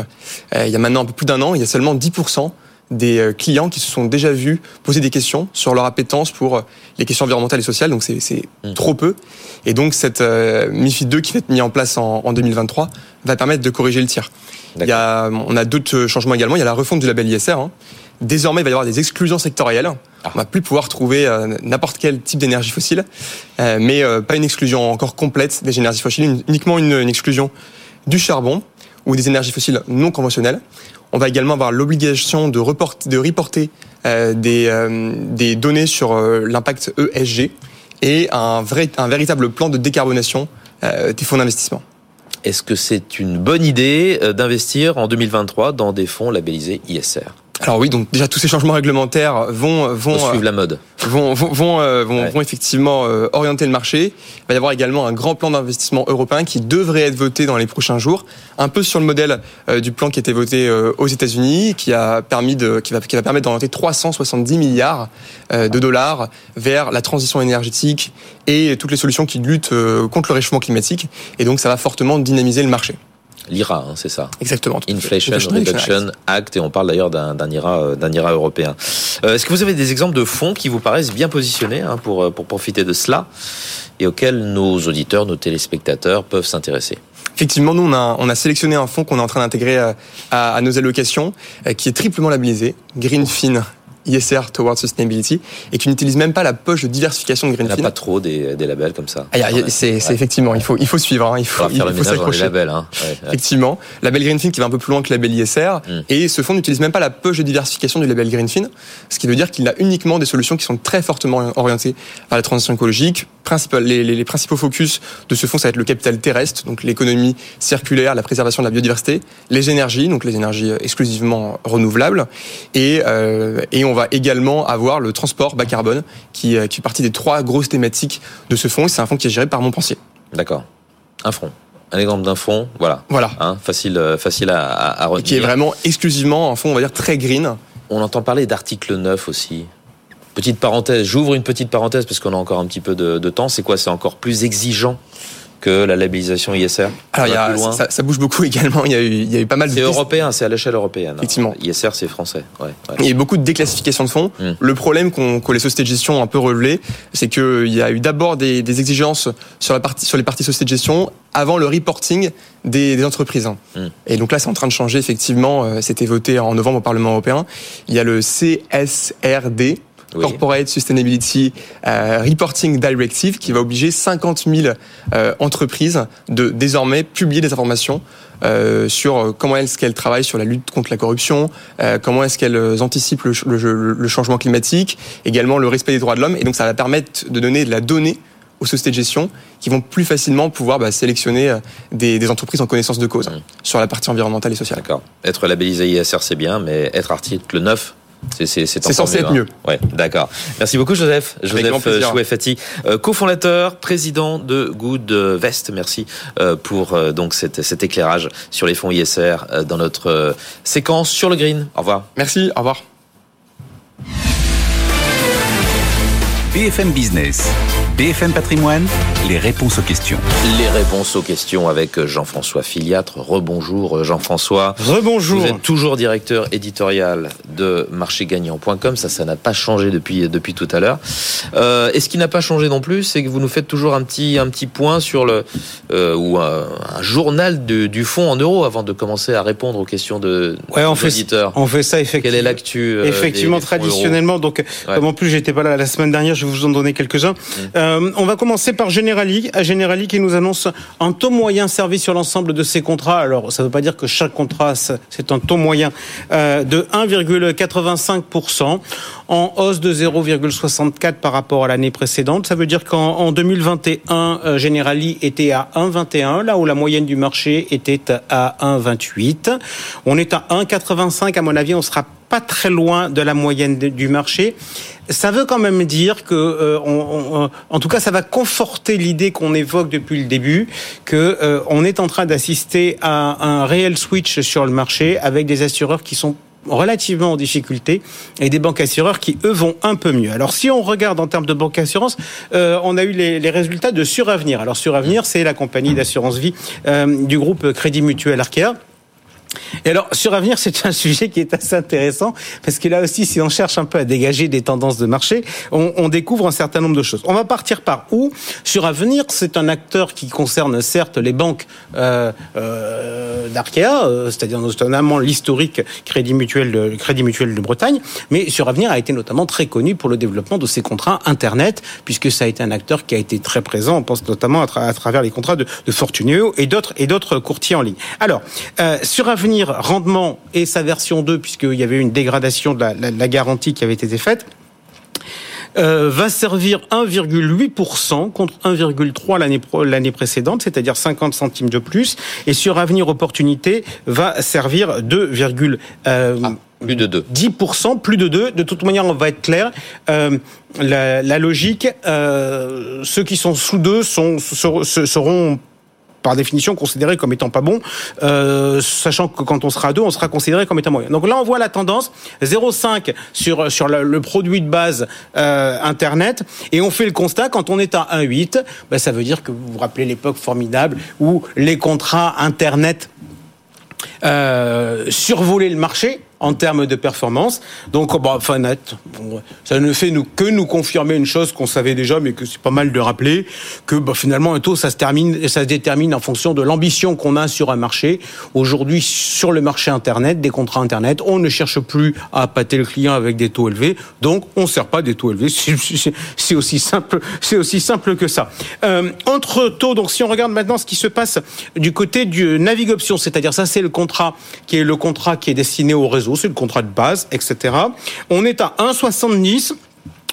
S8: euh, il y a maintenant un peu plus d'un an. Il y a seulement 10% des euh, clients qui se sont déjà vus poser des questions sur leur appétence pour les questions environnementales et sociales, donc c'est mmh. trop peu. Et donc cette MIFID 2 qui va être mis en place en, 2023 va permettre de corriger le tir. Il y a, on a d'autres changements également. Il y a la refonte du label ISR. Hein. Désormais, il va y avoir des exclusions sectorielles. Ah. On va plus pouvoir trouver n'importe quel type d'énergie fossile, mais pas une exclusion encore complète des énergies fossiles, uniquement une, une exclusion du charbon ou des énergies fossiles non conventionnelles. On va également avoir l'obligation de, de reporter euh, des, euh, des, données sur euh, l'impact ESG et un, vrai, un véritable plan de décarbonation des fonds d'investissement.
S2: Est-ce que c'est une bonne idée d'investir en 2023 dans des fonds labellisés ISR
S8: alors oui, donc déjà tous ces changements réglementaires vont vont
S2: suivre la mode,
S8: vont vont vont, euh, vont, effectivement euh, orienter le marché. Il va y avoir également un grand plan d'investissement européen qui devrait être voté dans les prochains jours, un peu sur le modèle euh, du plan qui a été voté aux États-Unis, qui a permis de qui va qui va permettre d'orienter 370 milliards de dollars vers la transition énergétique et toutes les solutions qui luttent contre le réchauffement climatique. Et donc ça va fortement dynamiser le marché.
S2: L'IRA, hein, c'est ça.
S8: Exactement.
S2: Inflation, Reduction Act. et on parle d'ailleurs d'un IRA, euh, d'un IRA européen. Euh, est-ce que vous avez des exemples de fonds qui vous paraissent bien positionnés hein, pour, euh, pour profiter de cela et auxquels nos auditeurs, nos téléspectateurs peuvent s'intéresser?
S8: Effectivement, nous, on a, on a sélectionné un fonds qu'on est en train d'intégrer à, à, nos allocations, qui est triplement labellisé, Greenfin ISR Towards Sustainability et qui n'utilise même pas la poche de diversification de Greenfin.
S2: Il n'y a pas trop des, des, labels comme ça.
S8: Ah, c'est effectivement, il faut, il faut suivre, hein, il faut,
S2: il faut s'accrocher. labels. Hein.
S8: Effectivement, label Greenfin qui va un peu plus loin que label ISR hmm. et ce fonds n'utilise même pas la poche de diversification du label Greenfin, ce qui veut dire qu'il a uniquement des solutions qui sont très fortement orientées vers la transition écologique. Les, les, les principaux focus de ce fonds, ça va être le capital terrestre, donc l'économie circulaire, la préservation de la biodiversité, les énergies, donc les énergies exclusivement renouvelables, et, euh, et on va également avoir le transport bas carbone, qui, euh, qui fait partie des trois grosses thématiques de ce fonds. C'est un fonds qui est géré par Montpensier.
S2: D'accord. Un fonds un exemple d'un fonds, voilà.
S8: Voilà.
S2: Hein, facile, euh, facile à, à retenir.
S8: qui est vraiment exclusivement un fonds, on va dire, très green.
S2: On entend parler d'article 9 aussi. Petite parenthèse, j'ouvre une petite parenthèse parce qu'on a encore un petit peu de, de temps. C'est quoi C'est encore plus exigeant que la labellisation ISR
S8: Alors, il y a, ça, ça, bouge beaucoup également. Il y a eu, il y a eu pas mal de.
S2: C'est européen, c'est à l'échelle européenne.
S8: Effectivement.
S2: ISR, c'est français. Ouais,
S8: ouais. Il y a eu beaucoup de déclassification de fonds. Hmm. Le problème qu'on, que les sociétés de gestion ont un peu relevé, c'est qu'il y a eu d'abord des, des, exigences sur, la partie, sur les parties sociétés de gestion avant le reporting des, des entreprises. Hmm. Et donc là, c'est en train de changer, effectivement. Euh, c'était voté en novembre au Parlement européen. Il y a le CSRD, Corporate Sustainability euh, Reporting Directive, qui va obliger 50 000 euh, entreprises de désormais publier des informations euh, sur comment est-ce qu'elles travaillent sur la lutte contre la corruption, comment est-ce qu'elles anticipent le, changement climatique, également le respect des droits de l'homme. Et donc ça va permettre de donner de la donnée aux sociétés de gestion qui vont plus facilement pouvoir bah, sélectionner des, entreprises en connaissance de cause mmh. sur la partie environnementale et sociale.
S2: D'accord. Être labellisé ISR, c'est bien, mais être article 9,
S8: c'est censé être mieux.
S2: Ouais, d'accord. Merci beaucoup Joseph. Joseph euh, Chouefati, euh, cofondateur, président de Good Vest. Merci euh, pour donc cet, cet éclairage sur les fonds ISR dans notre séquence sur le green. Au revoir.
S8: Merci, au revoir.
S1: BFM Business. BFM Patrimoine, les réponses aux questions.
S2: Les réponses aux questions avec Jean-François Filiatre. Rebonjour Jean-François.
S9: Rebonjour.
S2: Vous êtes toujours directeur éditorial de marchégagnant.com. Ça, ça n'a pas changé depuis, depuis tout à l'heure. Euh, et ce qui n'a pas changé non plus, c'est que vous nous faites toujours un petit, un petit point sur le, euh, ou un, journal du fonds en euros avant de commencer à répondre aux questions de,
S9: ouais, on fait, On fait ça effectivement.
S2: Quelle est l'actu?
S9: Euh, effectivement, traditionnellement. Donc, comme en plus j'étais pas là la semaine dernière, je vais vous en donner quelques-uns. Mmh. Euh, on va commencer par Generali, Generali qui nous annonce un taux moyen servi sur l'ensemble de ses contrats. Alors, ça ne veut pas dire que chaque contrat, c'est un taux moyen euh, de 1,85% en hausse de 0,64 par rapport à l'année précédente. Ça veut dire qu'en 2021, euh, Generali était à 1,21, là où la moyenne du marché était à 1,28. On est à 1,85, à mon avis, on sera pas très loin de la moyenne du marché. Ça veut quand même dire que, euh, on, en tout cas, ça va conforter l'idée qu'on évoque depuis le début, que euh, on est en train d'assister à un réel switch sur le marché avec des assureurs qui sont relativement en difficulté et des banques assureurs qui, eux, vont un peu mieux. Alors, si on regarde en termes de banque assurance, euh, on a eu les, les, résultats de Suravenir. Alors, Suravenir, c'est la compagnie d'assurance vie euh, du groupe Crédit Mutuel Arkea Et alors, sur Avenir, c'est un sujet qui est assez intéressant, parce que là aussi, si on cherche un peu à dégager des tendances de marché, on, découvre un certain nombre de choses. On va partir par où Sur Avenir, c'est un acteur qui concerne certes les banques euh, euh, d'Arkea, euh, c'est-à-dire notamment l'historique Crédit Mutuel, de, Bretagne, mais sur Avenir a été notamment très connu pour le développement de ses contrats Internet, puisque ça a été un acteur qui a été très présent, on pense notamment à, travers les contrats de, de d'autres et d'autres courtiers en ligne. Alors, euh, sur Avenir, rendement et sa version 2, puisqu'il y avait une dégradation de la, garantie qui avait été faite, euh, va servir 1,8% contre 1,3 l'année l'année précédente, c'est-à-dire 50 centimes de plus. Et sur Avenir Opportunité va servir 2, euh,
S2: ah, plus de 2.
S9: 10%, plus de 2. De toute manière, on va être clair. Euh, la, la, logique, ceux qui sont sous 2 sont, seront par définition considéré comme étant pas bon, euh, sachant que quand on sera à 2, on sera considéré comme étant moyen. Donc là, on voit la tendance. 0,5 sur sur le, produit de base euh, Internet, et on fait le constat quand on est à 1,8, ben, ça veut dire que vous vous rappelez l'époque formidable où les contrats Internet euh, survolaient le marché en termes de performance. Donc, bah, enfin, net, ça ne fait que nous confirmer une chose qu'on savait déjà, mais que c'est pas mal de rappeler, que bah, finalement, un taux, ça se, termine, ça se détermine en fonction de l'ambition qu'on a sur un marché. Aujourd'hui, sur le marché Internet, des contrats Internet, on ne cherche plus à pâter le client avec des taux élevés, donc on ne sert pas des taux élevés. C'est aussi simple, c'est aussi simple que ça. Euh, entre taux, donc si on regarde maintenant ce qui se passe du côté du Navig Option, c'est-à-dire ça, c'est le contrat qui est le contrat qui est destiné au réseau c'est le contrat de base, etc. On est à 1,70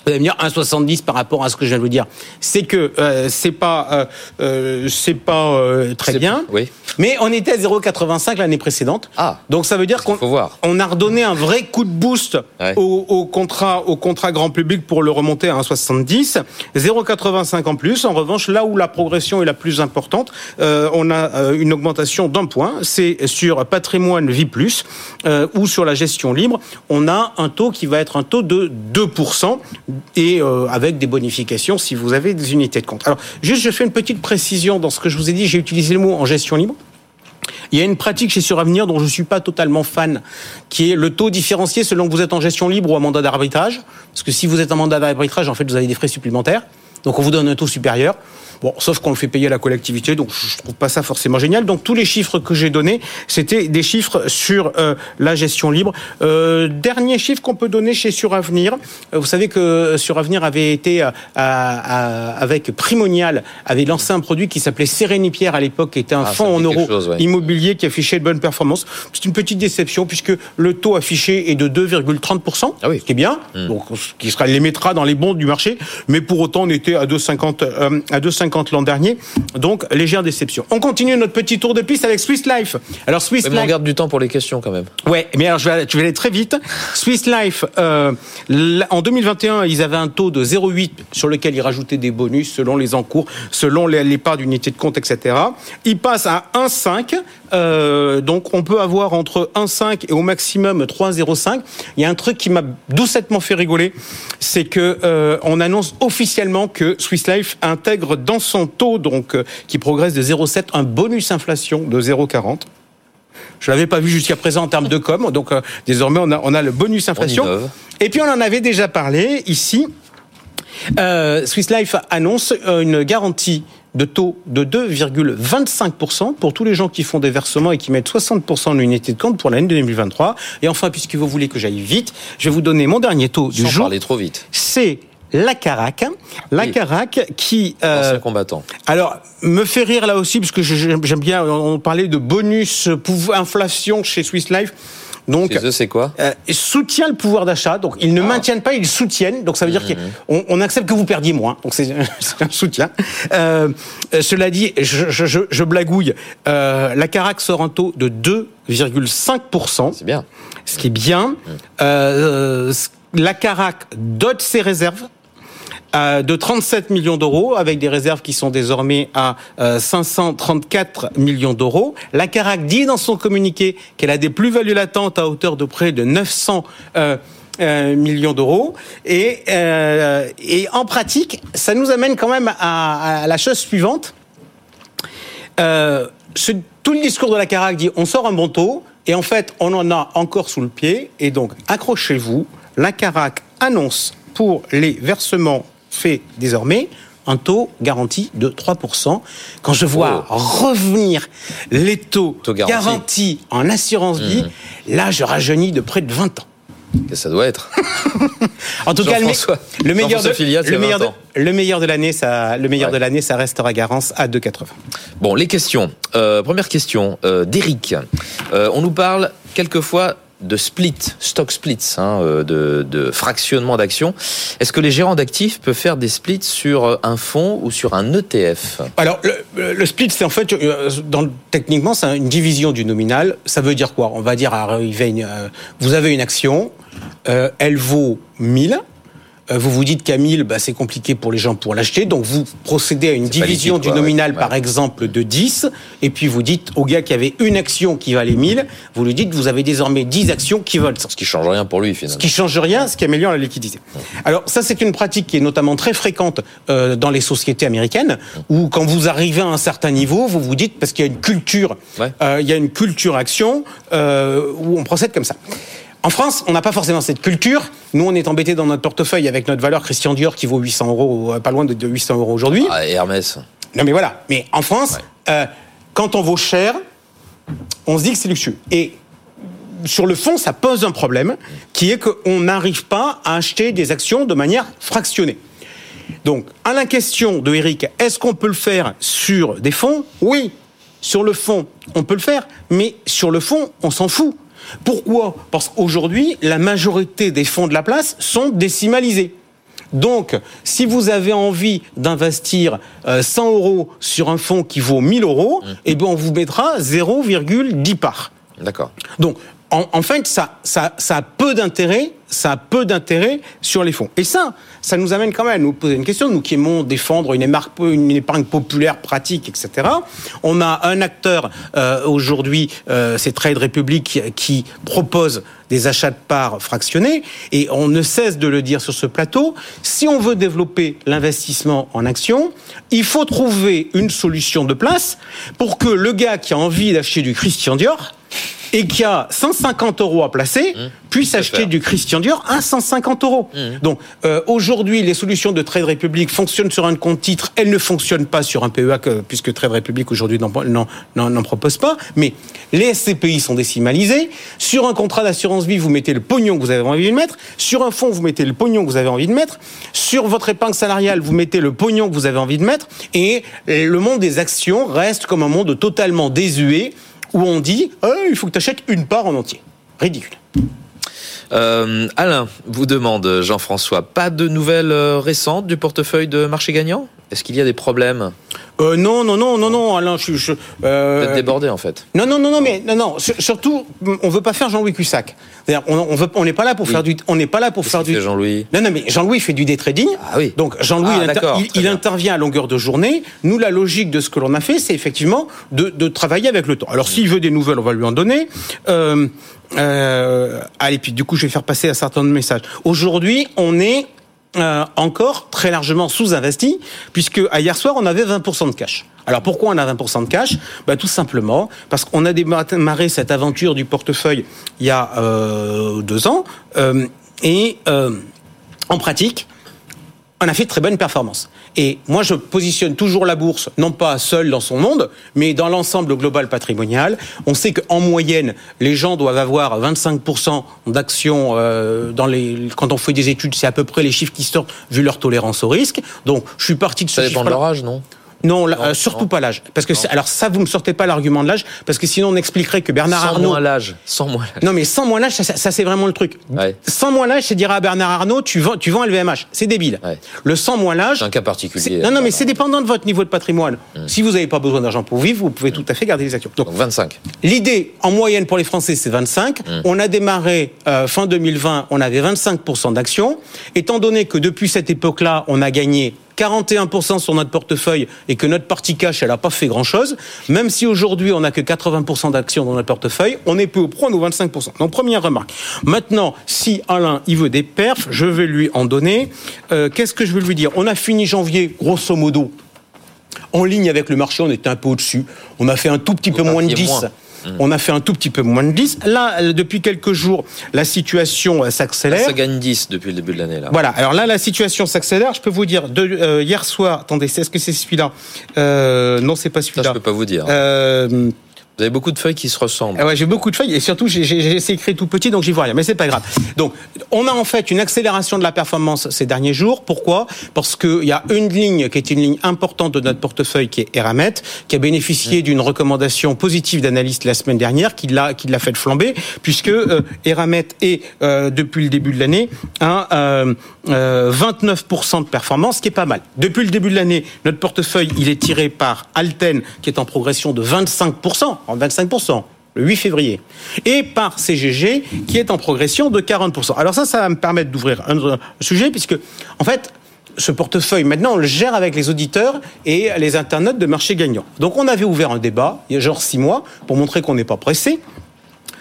S9: vous allez me dire 1,70 par rapport à ce que je viens de vous dire. C'est que euh, c'est pas euh, euh c'est pas euh, très bien.
S2: Oui.
S9: Mais on était à 0,85 l'année précédente.
S2: Ah.
S9: Donc ça veut dire qu'on on a redonné un vrai coup de boost au, au, contrat au contrat grand public pour le remonter à 1,70. 0,85 en plus. En revanche, là où la progression est la plus importante, euh, on a une augmentation d'un point. C'est sur patrimoine vie plus ou sur la gestion libre. On a un taux qui va être un taux de 2% et euh, avec des bonifications si vous avez des unités de compte. Alors, juste, je fais une petite précision dans ce que je vous ai dit. J'ai utilisé le mot en gestion libre. Il y a une pratique chez Suravenir dont je ne suis pas totalement fan, qui est le taux différencié selon que vous êtes en gestion libre ou en mandat d'arbitrage. Parce que si vous êtes en mandat d'arbitrage, en fait, vous avez des frais supplémentaires. Donc on vous donne un taux supérieur. Bon, sauf qu'on le fait payer à la collectivité, donc je trouve pas ça forcément génial. Donc tous les chiffres que j'ai donnés, c'était des chiffres sur euh, la gestion libre. Euh, dernier chiffre qu'on peut donner chez Suravenir, euh, vous savez que Suravenir avait été à, à, avec Primonial, avait lancé un produit qui s'appelait Sérénipierre à l'époque, qui était un ah, fonds en euros immobilier qui affichait de bonnes performances. C'est une petite déception puisque le taux affiché est de 2,30%,
S2: ah oui.
S9: ce qui est bien, hmm. donc ce qui sera les mettra dans les bons du marché, mais pour autant on était à 2,50 à 2,50 l'an dernier. Donc, légère déception. On continue notre petit tour de piste avec Swiss Life.
S2: Alors, Swiss Life. on garde du temps pour les questions quand même.
S9: Ouais, mais alors, je vais, tu vas aller très vite. Swiss Life, euh, en 2021, ils avaient un taux de 0,8 sur lequel ils rajoutaient des bonus selon les encours, selon les, les parts d'unité de compte, etc. Ils passent à 1,5. Euh, donc, on peut avoir entre 1,5 et au maximum 3,05. Il y a un truc qui m'a doucettement fait rigoler, c'est que euh, on annonce officiellement que Swiss Life intègre dans son taux, donc euh, qui progresse de 0,7, un bonus inflation de 0,40. Je l'avais pas vu jusqu'à présent en termes de com, donc euh, désormais on a, on a le bonus inflation. Et puis on en avait déjà parlé ici. Euh, Swiss Life annonce une garantie de taux de 2,25% pour tous les gens qui font des versements et qui mettent 60% en unité de compte pour l'année 2023. Et enfin, puisque vous voulez que j'aille vite, je vais vous donner mon dernier taux du
S2: Sans
S9: jour.
S2: parler trop vite.
S9: C'est la Carac, la Carac qui
S2: euh, combattant.
S9: Alors me fait rire là aussi parce que j'aime bien on parlait de bonus inflation chez Swiss Life. Donc,
S2: c'est quoi?
S9: euh, Soutient le pouvoir d'achat. Donc, ils ne ah. maintiennent pas, ils soutiennent. Donc, ça veut dire mmh. qu'on on accepte que vous perdiez moins. Donc, c'est un soutien. Euh, cela dit, je, je, je blagouille. Euh, la Carac sort un taux de 2,5%.
S2: C'est bien.
S9: Ce qui est bien. Mmh. Euh, la Carac dote ses réserves de 37 millions d'euros, avec des réserves qui sont désormais à 534 euh, millions d'euros. La Carac dit dans son communiqué qu'elle a des plus-values latentes à hauteur de près de 900 euh, euh, millions d'euros. Et, et en pratique, ça nous amène quand même à, la chose suivante. tout le discours de la Carac dit on sort un bon taux, Et en fait, on en a encore sous le pied. Et donc, accrochez-vous, la Carac annonce pour les versements faits désormais un taux garanti de 3%. Quand je vois oh. revenir les taux, garantis en assurance vie, mmh. là, je rajeunis de près de 20 ans.
S2: Que ça doit être.
S9: en tout cas, le, meilleur de, le, meilleur de, le meilleur de l'année, ça, le meilleur de l'année, ça restera Garance à 2,80.
S2: Bon, les questions. Euh, première question euh, d'Eric. Euh, on nous parle quelquefois de split, stock splits, hein, euh, de, fractionnement d'actions. Est-ce que les gérants d'actifs peuvent faire des splits sur euh, un fonds ou sur un ETF
S9: Alors, le, split, c'est en fait, euh, techniquement, c'est une division du nominal. Ça veut dire quoi? On va dire, vous avez une action, elle vaut 1000 euh, vous vous dites qu'à 1000, bah, c'est compliqué pour les gens pour l'acheter. Donc vous procédez à une division du nominal, par exemple, de 10. Et puis vous dites au gars qui avait une action qui valait 1000, vous lui dites vous avez désormais 10 actions qui valent
S2: Ce qui change rien pour lui, finalement.
S9: Ce qui change rien, ce qui améliore la liquidité. Alors ça, c'est une pratique qui est notamment très fréquente euh, dans les sociétés américaines, où quand vous arrivez à un certain niveau, vous vous dites, parce qu'il y a une culture, euh, il y a une culture action, où on procède comme ça. En France, on n'a pas forcément cette culture. Nous, on est embêtés dans notre portefeuille avec notre valeur Christian Dior qui vaut 800 euros, euh, pas loin de 800 euros aujourd'hui.
S2: Ah, et Hermès.
S9: Non, mais voilà. Mais en France, euh, quand on vaut cher, on se dit que c'est luxueux. Et sur le fond, ça pose un problème qui est qu'on n'arrive pas à acheter des actions de manière fractionnée. Donc, à la question de Eric, est-ce qu'on peut le faire sur des fonds? Oui. Sur le fond, on peut le faire, mais sur le fond, on s'en fout. Pourquoi Parce qu'aujourd'hui, la majorité des fonds de la place sont décimalisés. Donc, si vous avez envie d'investir 100 euh, euros sur un fonds qui vaut 1000 euros, mmh. eh bien, on vous mettra 0,10 parts.
S2: D'accord.
S9: Donc, en, fait, ça, ça, ça a peu d'intérêt, ça a peu d'intérêt sur les fonds. Et ça, ça nous amène quand même à nous poser une question, nous qui aimons défendre une, épargne populaire pratique, etc. On a un acteur euh, aujourd'hui, euh, c'est Trade Republic, qui propose des achats de parts fractionnés, et on ne cesse de le dire sur ce plateau. Si on veut développer l'investissement en actions, il faut trouver une solution de place pour que le gars qui a envie d'acheter du Christian Dior et qui a 150 euros à placer mmh. puisse acheter du Christian Dior à 150 euros. Mmh. Donc euh, aujourd'hui, les solutions de Trade Republic fonctionnent sur un compte titre, elles ne fonctionnent pas sur un PEA puisque Trade Republic aujourd'hui n'en propose pas. Mais les SCPI sont décimalisés. Sur un contrat d'assurance vie, vous mettez le pognon que vous avez envie de mettre. Sur un fonds, vous mettez le pognon que vous avez envie de mettre. Sur votre épargne salariale, vous mettez le pognon que vous avez envie de mettre. Et le monde des actions reste comme un monde totalement désuet où on dit euh, il faut que tu achètes une part en entier. Ridicule.
S2: Euh, Alain vous demande, Jean-François, pas de nouvelles euh, récentes du portefeuille de marché gagnant? Est-ce qu'il y a des problèmes?
S9: Euh, non, non, non, non, non, Alain, je, je
S2: euh... débordé en fait.
S9: Non, non, non, non, mais non, non. Surtout, on veut pas faire Jean-Louis Cussac. On, on veut, on n'est pas là pour faire du, on n'est pas là pour faire du.
S2: Jean-Louis?
S9: Non, non, mais Jean-Louis fait du day trading.
S2: Ah oui.
S9: Donc Jean-Louis, ah, il, intervient à longueur de journée. Nous, la logique de ce que l'on a fait, c'est effectivement de, de, travailler avec le temps. Alors, s'il veut des nouvelles, on va lui en donner. Euh, euh, allez, puis du coup, je vais faire passer un certain nombre de messages. Aujourd'hui, on est euh, encore très largement sous-investi, puisque à hier soir, on avait 20% de cash. Alors pourquoi on a 20% de cash? Bah, Tout simplement parce qu'on a démarré cette aventure du portefeuille il y a euh, deux ans, euh, et euh, en pratique, on a fait de très bonnes performances. Et moi, je positionne toujours la bourse, non pas seule dans son monde, mais dans l'ensemble global patrimonial. On sait qu'en moyenne, les gens doivent avoir 25% d'actions euh, dans les. Quand on fait des études, c'est à peu près les chiffres qui sortent vu leur tolérance au risque. Donc, je suis parti de ce
S2: Ça dépend de leur âge, non?
S9: Non, euh, surtout pas l'âge. Parce que alors ça, vous me sortez pas l'argument de l'âge, parce que sinon on expliquerait que Bernard
S2: sans
S9: Arnault.
S2: Moins l'âge, sans moins l'âge.
S9: Non, mais sans moins l'âge, ça, c'est vraiment le truc. Sans moins l'âge, c'est dire à Bernard Arnault, tu vends, tu vends LVMH. C'est débile. Le sans moins l'âge.
S2: C'est un cas particulier.
S9: Non, non, mais c'est dépendant de votre niveau de patrimoine. Hmm. Si vous n'avez pas besoin d'argent pour vivre, vous pouvez tout à fait garder les actions.
S2: Donc, 25.
S9: L'idée, en moyenne pour les Français, c'est 25. Hmm. On a démarré euh, fin 2020, on avait 25% d'actions. Étant donné que depuis cette époque-là, on a gagné 41% sur notre portefeuille et que notre partie cash, elle n'a pas fait grand-chose, même si aujourd'hui on n'a que 80% d'actions dans notre portefeuille, on est peu au prendre nos 25%. Donc première remarque. Maintenant, si Alain, il veut des perfs, je vais lui en donner. Euh, qu'est-ce que je veux lui dire? On a fini janvier, grosso modo, en ligne avec le marché, on était un peu au-dessus. On a fait un tout petit peu moins de 10. Mmh. On a fait un tout petit peu moins de 10. Là, depuis quelques jours, la situation s'accélère.
S2: Ça gagne 10 depuis le début de l'année. là.
S9: Voilà. Alors là, la situation s'accélère. Je peux vous dire, de, hier soir, attendez, est-ce que c'est celui-là? Euh, Non, c'est pas celui-là.
S2: Je peux pas vous dire. Euh, vous avez beaucoup de feuilles qui se ressemblent.
S9: Ah ouais, j'ai beaucoup de feuilles et surtout j'ai écrit tout petit donc j'y vois rien, mais c'est pas grave. Donc on a en fait une accélération de la performance ces derniers jours. Pourquoi? Parce qu'il y a une ligne qui est une ligne importante de notre portefeuille qui est Eramet, qui a bénéficié d'une recommandation positive d'analyste la semaine dernière, qui l'a qui l'a fait flamber, puisque euh, Eramet est euh, depuis le début de l'année à euh, 29% euh, de performance, ce qui est pas mal. Depuis le début de l'année, notre portefeuille il est tiré par Alten, qui est en progression de 25% en 25%, le 8 février, et par CGG qui est en progression de 40%. Alors ça, ça va me permettre d'ouvrir un sujet puisque, en fait, ce portefeuille, maintenant, on le gère avec les auditeurs et les internautes de marché gagnant. Donc, on avait ouvert un débat, il y a genre six mois, pour montrer qu'on n'est pas pressé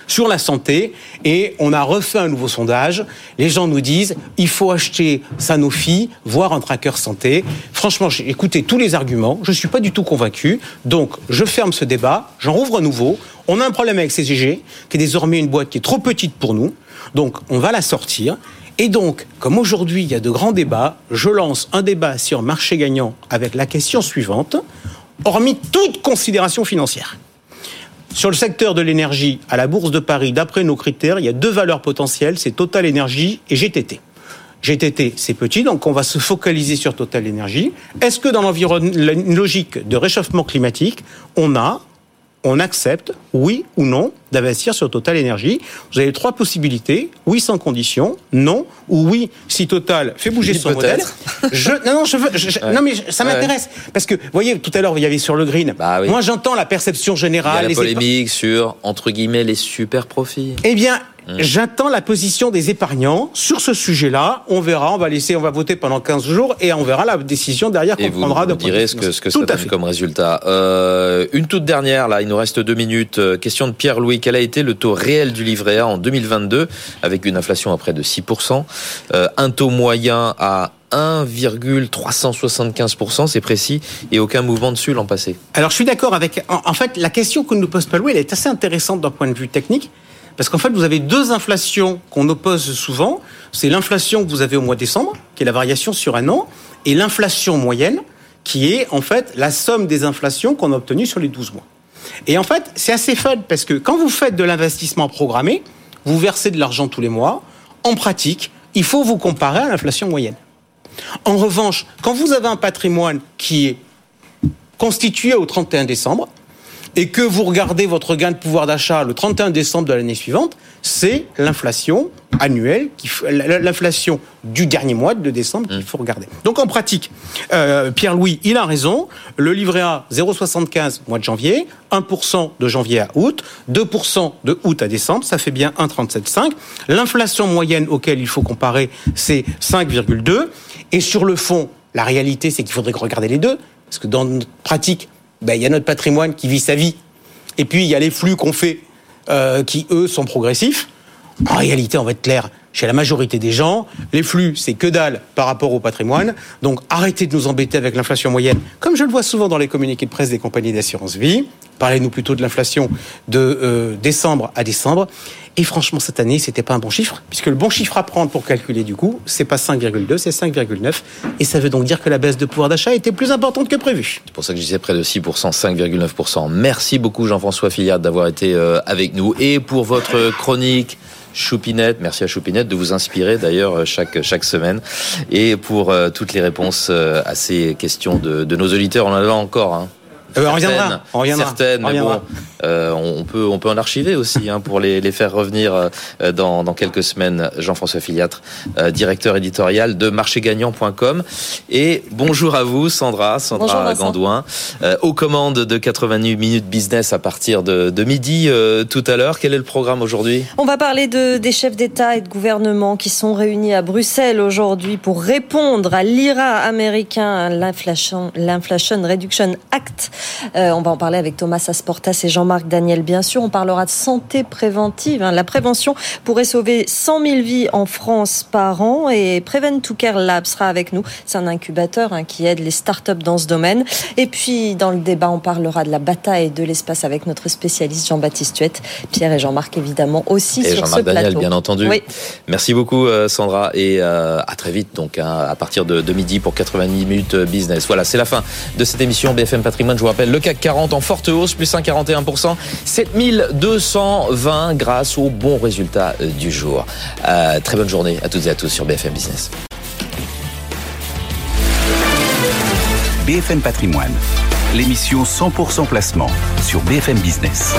S9: sur la santé et on a refait un nouveau sondage. Les gens nous disent il faut acheter Sanofi, voire un tracker santé. Franchement, j'ai écouté tous les arguments, je ne suis pas du tout convaincu. Donc, je ferme ce débat, j'en rouvre un nouveau. On a un problème avec CGG, qui est désormais une boîte qui est trop petite pour nous. Donc, on va la sortir. Et donc, comme aujourd'hui, il y a de grands débats, je lance un débat sur marché gagnant avec la question suivante, hormis toute considération financière. Sur le secteur de l'énergie, à la Bourse de Paris, d'après nos critères, il y a deux valeurs potentielles, c'est Total Énergie et GTT. GTT, c'est petit, donc on va se focaliser sur Total Énergie. Est-ce que dans l'environnement logique de réchauffement climatique, on a on accepte, oui ou non, d'investir sur Total Énergie. Vous avez trois possibilités oui sans condition, non ou oui si Total fait bouger son modèle. Je, non, non, je veux, non mais ça m'intéresse parce que, vous voyez, tout à l'heure, il y avait sur le green. Bah Moi, j'entends la perception générale.
S2: Il y a la polémique sur entre guillemets les super profits.
S9: Eh bien, Mmh. J'attends la position des épargnants sur ce sujet-là. On verra, on va laisser, on va voter pendant 15 jours et on verra la décision derrière qu'on prendra.
S2: Vous direz ce que, ce que ça donne comme résultat. Euh, une toute dernière, là, il nous reste deux minutes. Euh, question de Pierre-Louis. Quel a été le taux réel du livret A en 2022 avec une inflation à près de 6%, euh, un taux moyen à 1,375%, c'est précis, et aucun mouvement dessus l'an passé?
S9: Alors je suis d'accord avec. En, fait, la question que nous pose Paul elle est assez intéressante d'un point de vue technique. Parce qu'en fait, vous avez deux inflations qu'on oppose souvent. C'est l'inflation que vous avez au mois de décembre, qui est la variation sur un an, et l'inflation moyenne, qui est en fait la somme des inflations qu'on a obtenues sur les 12 mois. Et en fait, c'est assez fun parce que quand vous faites de l'investissement programmé, vous versez de l'argent tous les mois. En pratique, il faut vous comparer à l'inflation moyenne. En revanche, quand vous avez un patrimoine qui est constitué au 31 décembre, et que vous regardez votre gain de pouvoir d'achat le 31 décembre de l'année suivante, c'est l'inflation annuelle, l'inflation du dernier mois de décembre qu'il mmh. faut regarder. Donc en pratique, euh, Pierre-Louis, il a raison. Le livret A 0,75 mois de janvier, 1% de janvier à août, 2% de août à décembre, ça fait bien 1,37,5. L'inflation moyenne auquel il faut comparer, c'est 5,2. Et sur le fond, la réalité, c'est qu'il faudrait regarder les deux, parce que dans notre pratique, ben, il y a notre patrimoine qui vit sa vie. Et puis, il y a les flux qu'on fait euh, qui, eux, sont progressifs. En réalité, on va être clair, chez la majorité des gens, les flux, c'est que dalle par rapport au patrimoine. Donc, arrêtez de nous embêter avec l'inflation moyenne, comme je le vois souvent dans les communiqués de presse des compagnies d'assurance vie. Parlez-nous plutôt de l'inflation de euh, décembre à décembre. Et franchement, cette année, c'était pas un bon chiffre, puisque le bon chiffre à prendre pour calculer du coup, c'est pas 5,2, c'est 5,9. Et ça veut donc dire que la baisse de pouvoir d'achat était plus importante que prévu.
S2: C'est pour ça que je disais près de 6%, 5,9%. Merci beaucoup Jean-François Fillard d'avoir été euh, avec nous. Et pour votre chronique, Choupinette, merci à Choupinette de vous inspirer d'ailleurs euh, chaque, semaine. Et pour euh, toutes les réponses à ces questions de, de nos auditeurs, on en a encore. Hein.
S9: Euh, on reviendra. On reviendra.
S2: Certaines, mais bon, euh, on peut on peut en archiver aussi hein, pour les, les faire revenir euh, dans, dans quelques semaines. Jean-François Filiatre, euh, directeur éditorial de marchégagnant.com. Et bonjour à vous, Sandra, Sandra Gandouin, aux commandes de 88 minutes business à partir de, de midi tout à l'heure. Quel est le programme aujourd'hui?
S3: On va parler de, des chefs d'État et de gouvernement qui sont réunis à Bruxelles aujourd'hui pour répondre à l'IRA américain, l'inflation, l'inflation reduction act. On va en parler avec Thomas Asportas et Jean-Marc
S10: Daniel, bien sûr. On parlera de santé préventive. Hein. La prévention pourrait sauver 100 000 vies en France par an et Prevent to Care Lab sera avec nous. C'est un incubateur hein, qui aide les startups dans ce domaine. Et puis, dans le débat, on parlera de la bataille de l'espace avec notre spécialiste Jean-Baptiste Huette. Pierre et Jean-Marc, évidemment, aussi
S2: et
S10: sur
S2: Jean-Marc
S10: ce
S2: Daniel,
S10: plateau.
S2: bien entendu.
S10: Oui.
S2: Merci beaucoup, euh, Sandra, et euh, à très vite, donc, hein, à partir de, de midi pour 90 minutes business. Voilà, c'est la fin de cette émission BFM Patrimoine. Je vous le CAC 40 en forte hausse, plus 1,41%, 7220 grâce aux bons résultats euh, du jour. Euh, très bonne journée à toutes et à tous sur BFM Business.
S1: BFM Patrimoine, l'émission 100% placement sur BFM Business.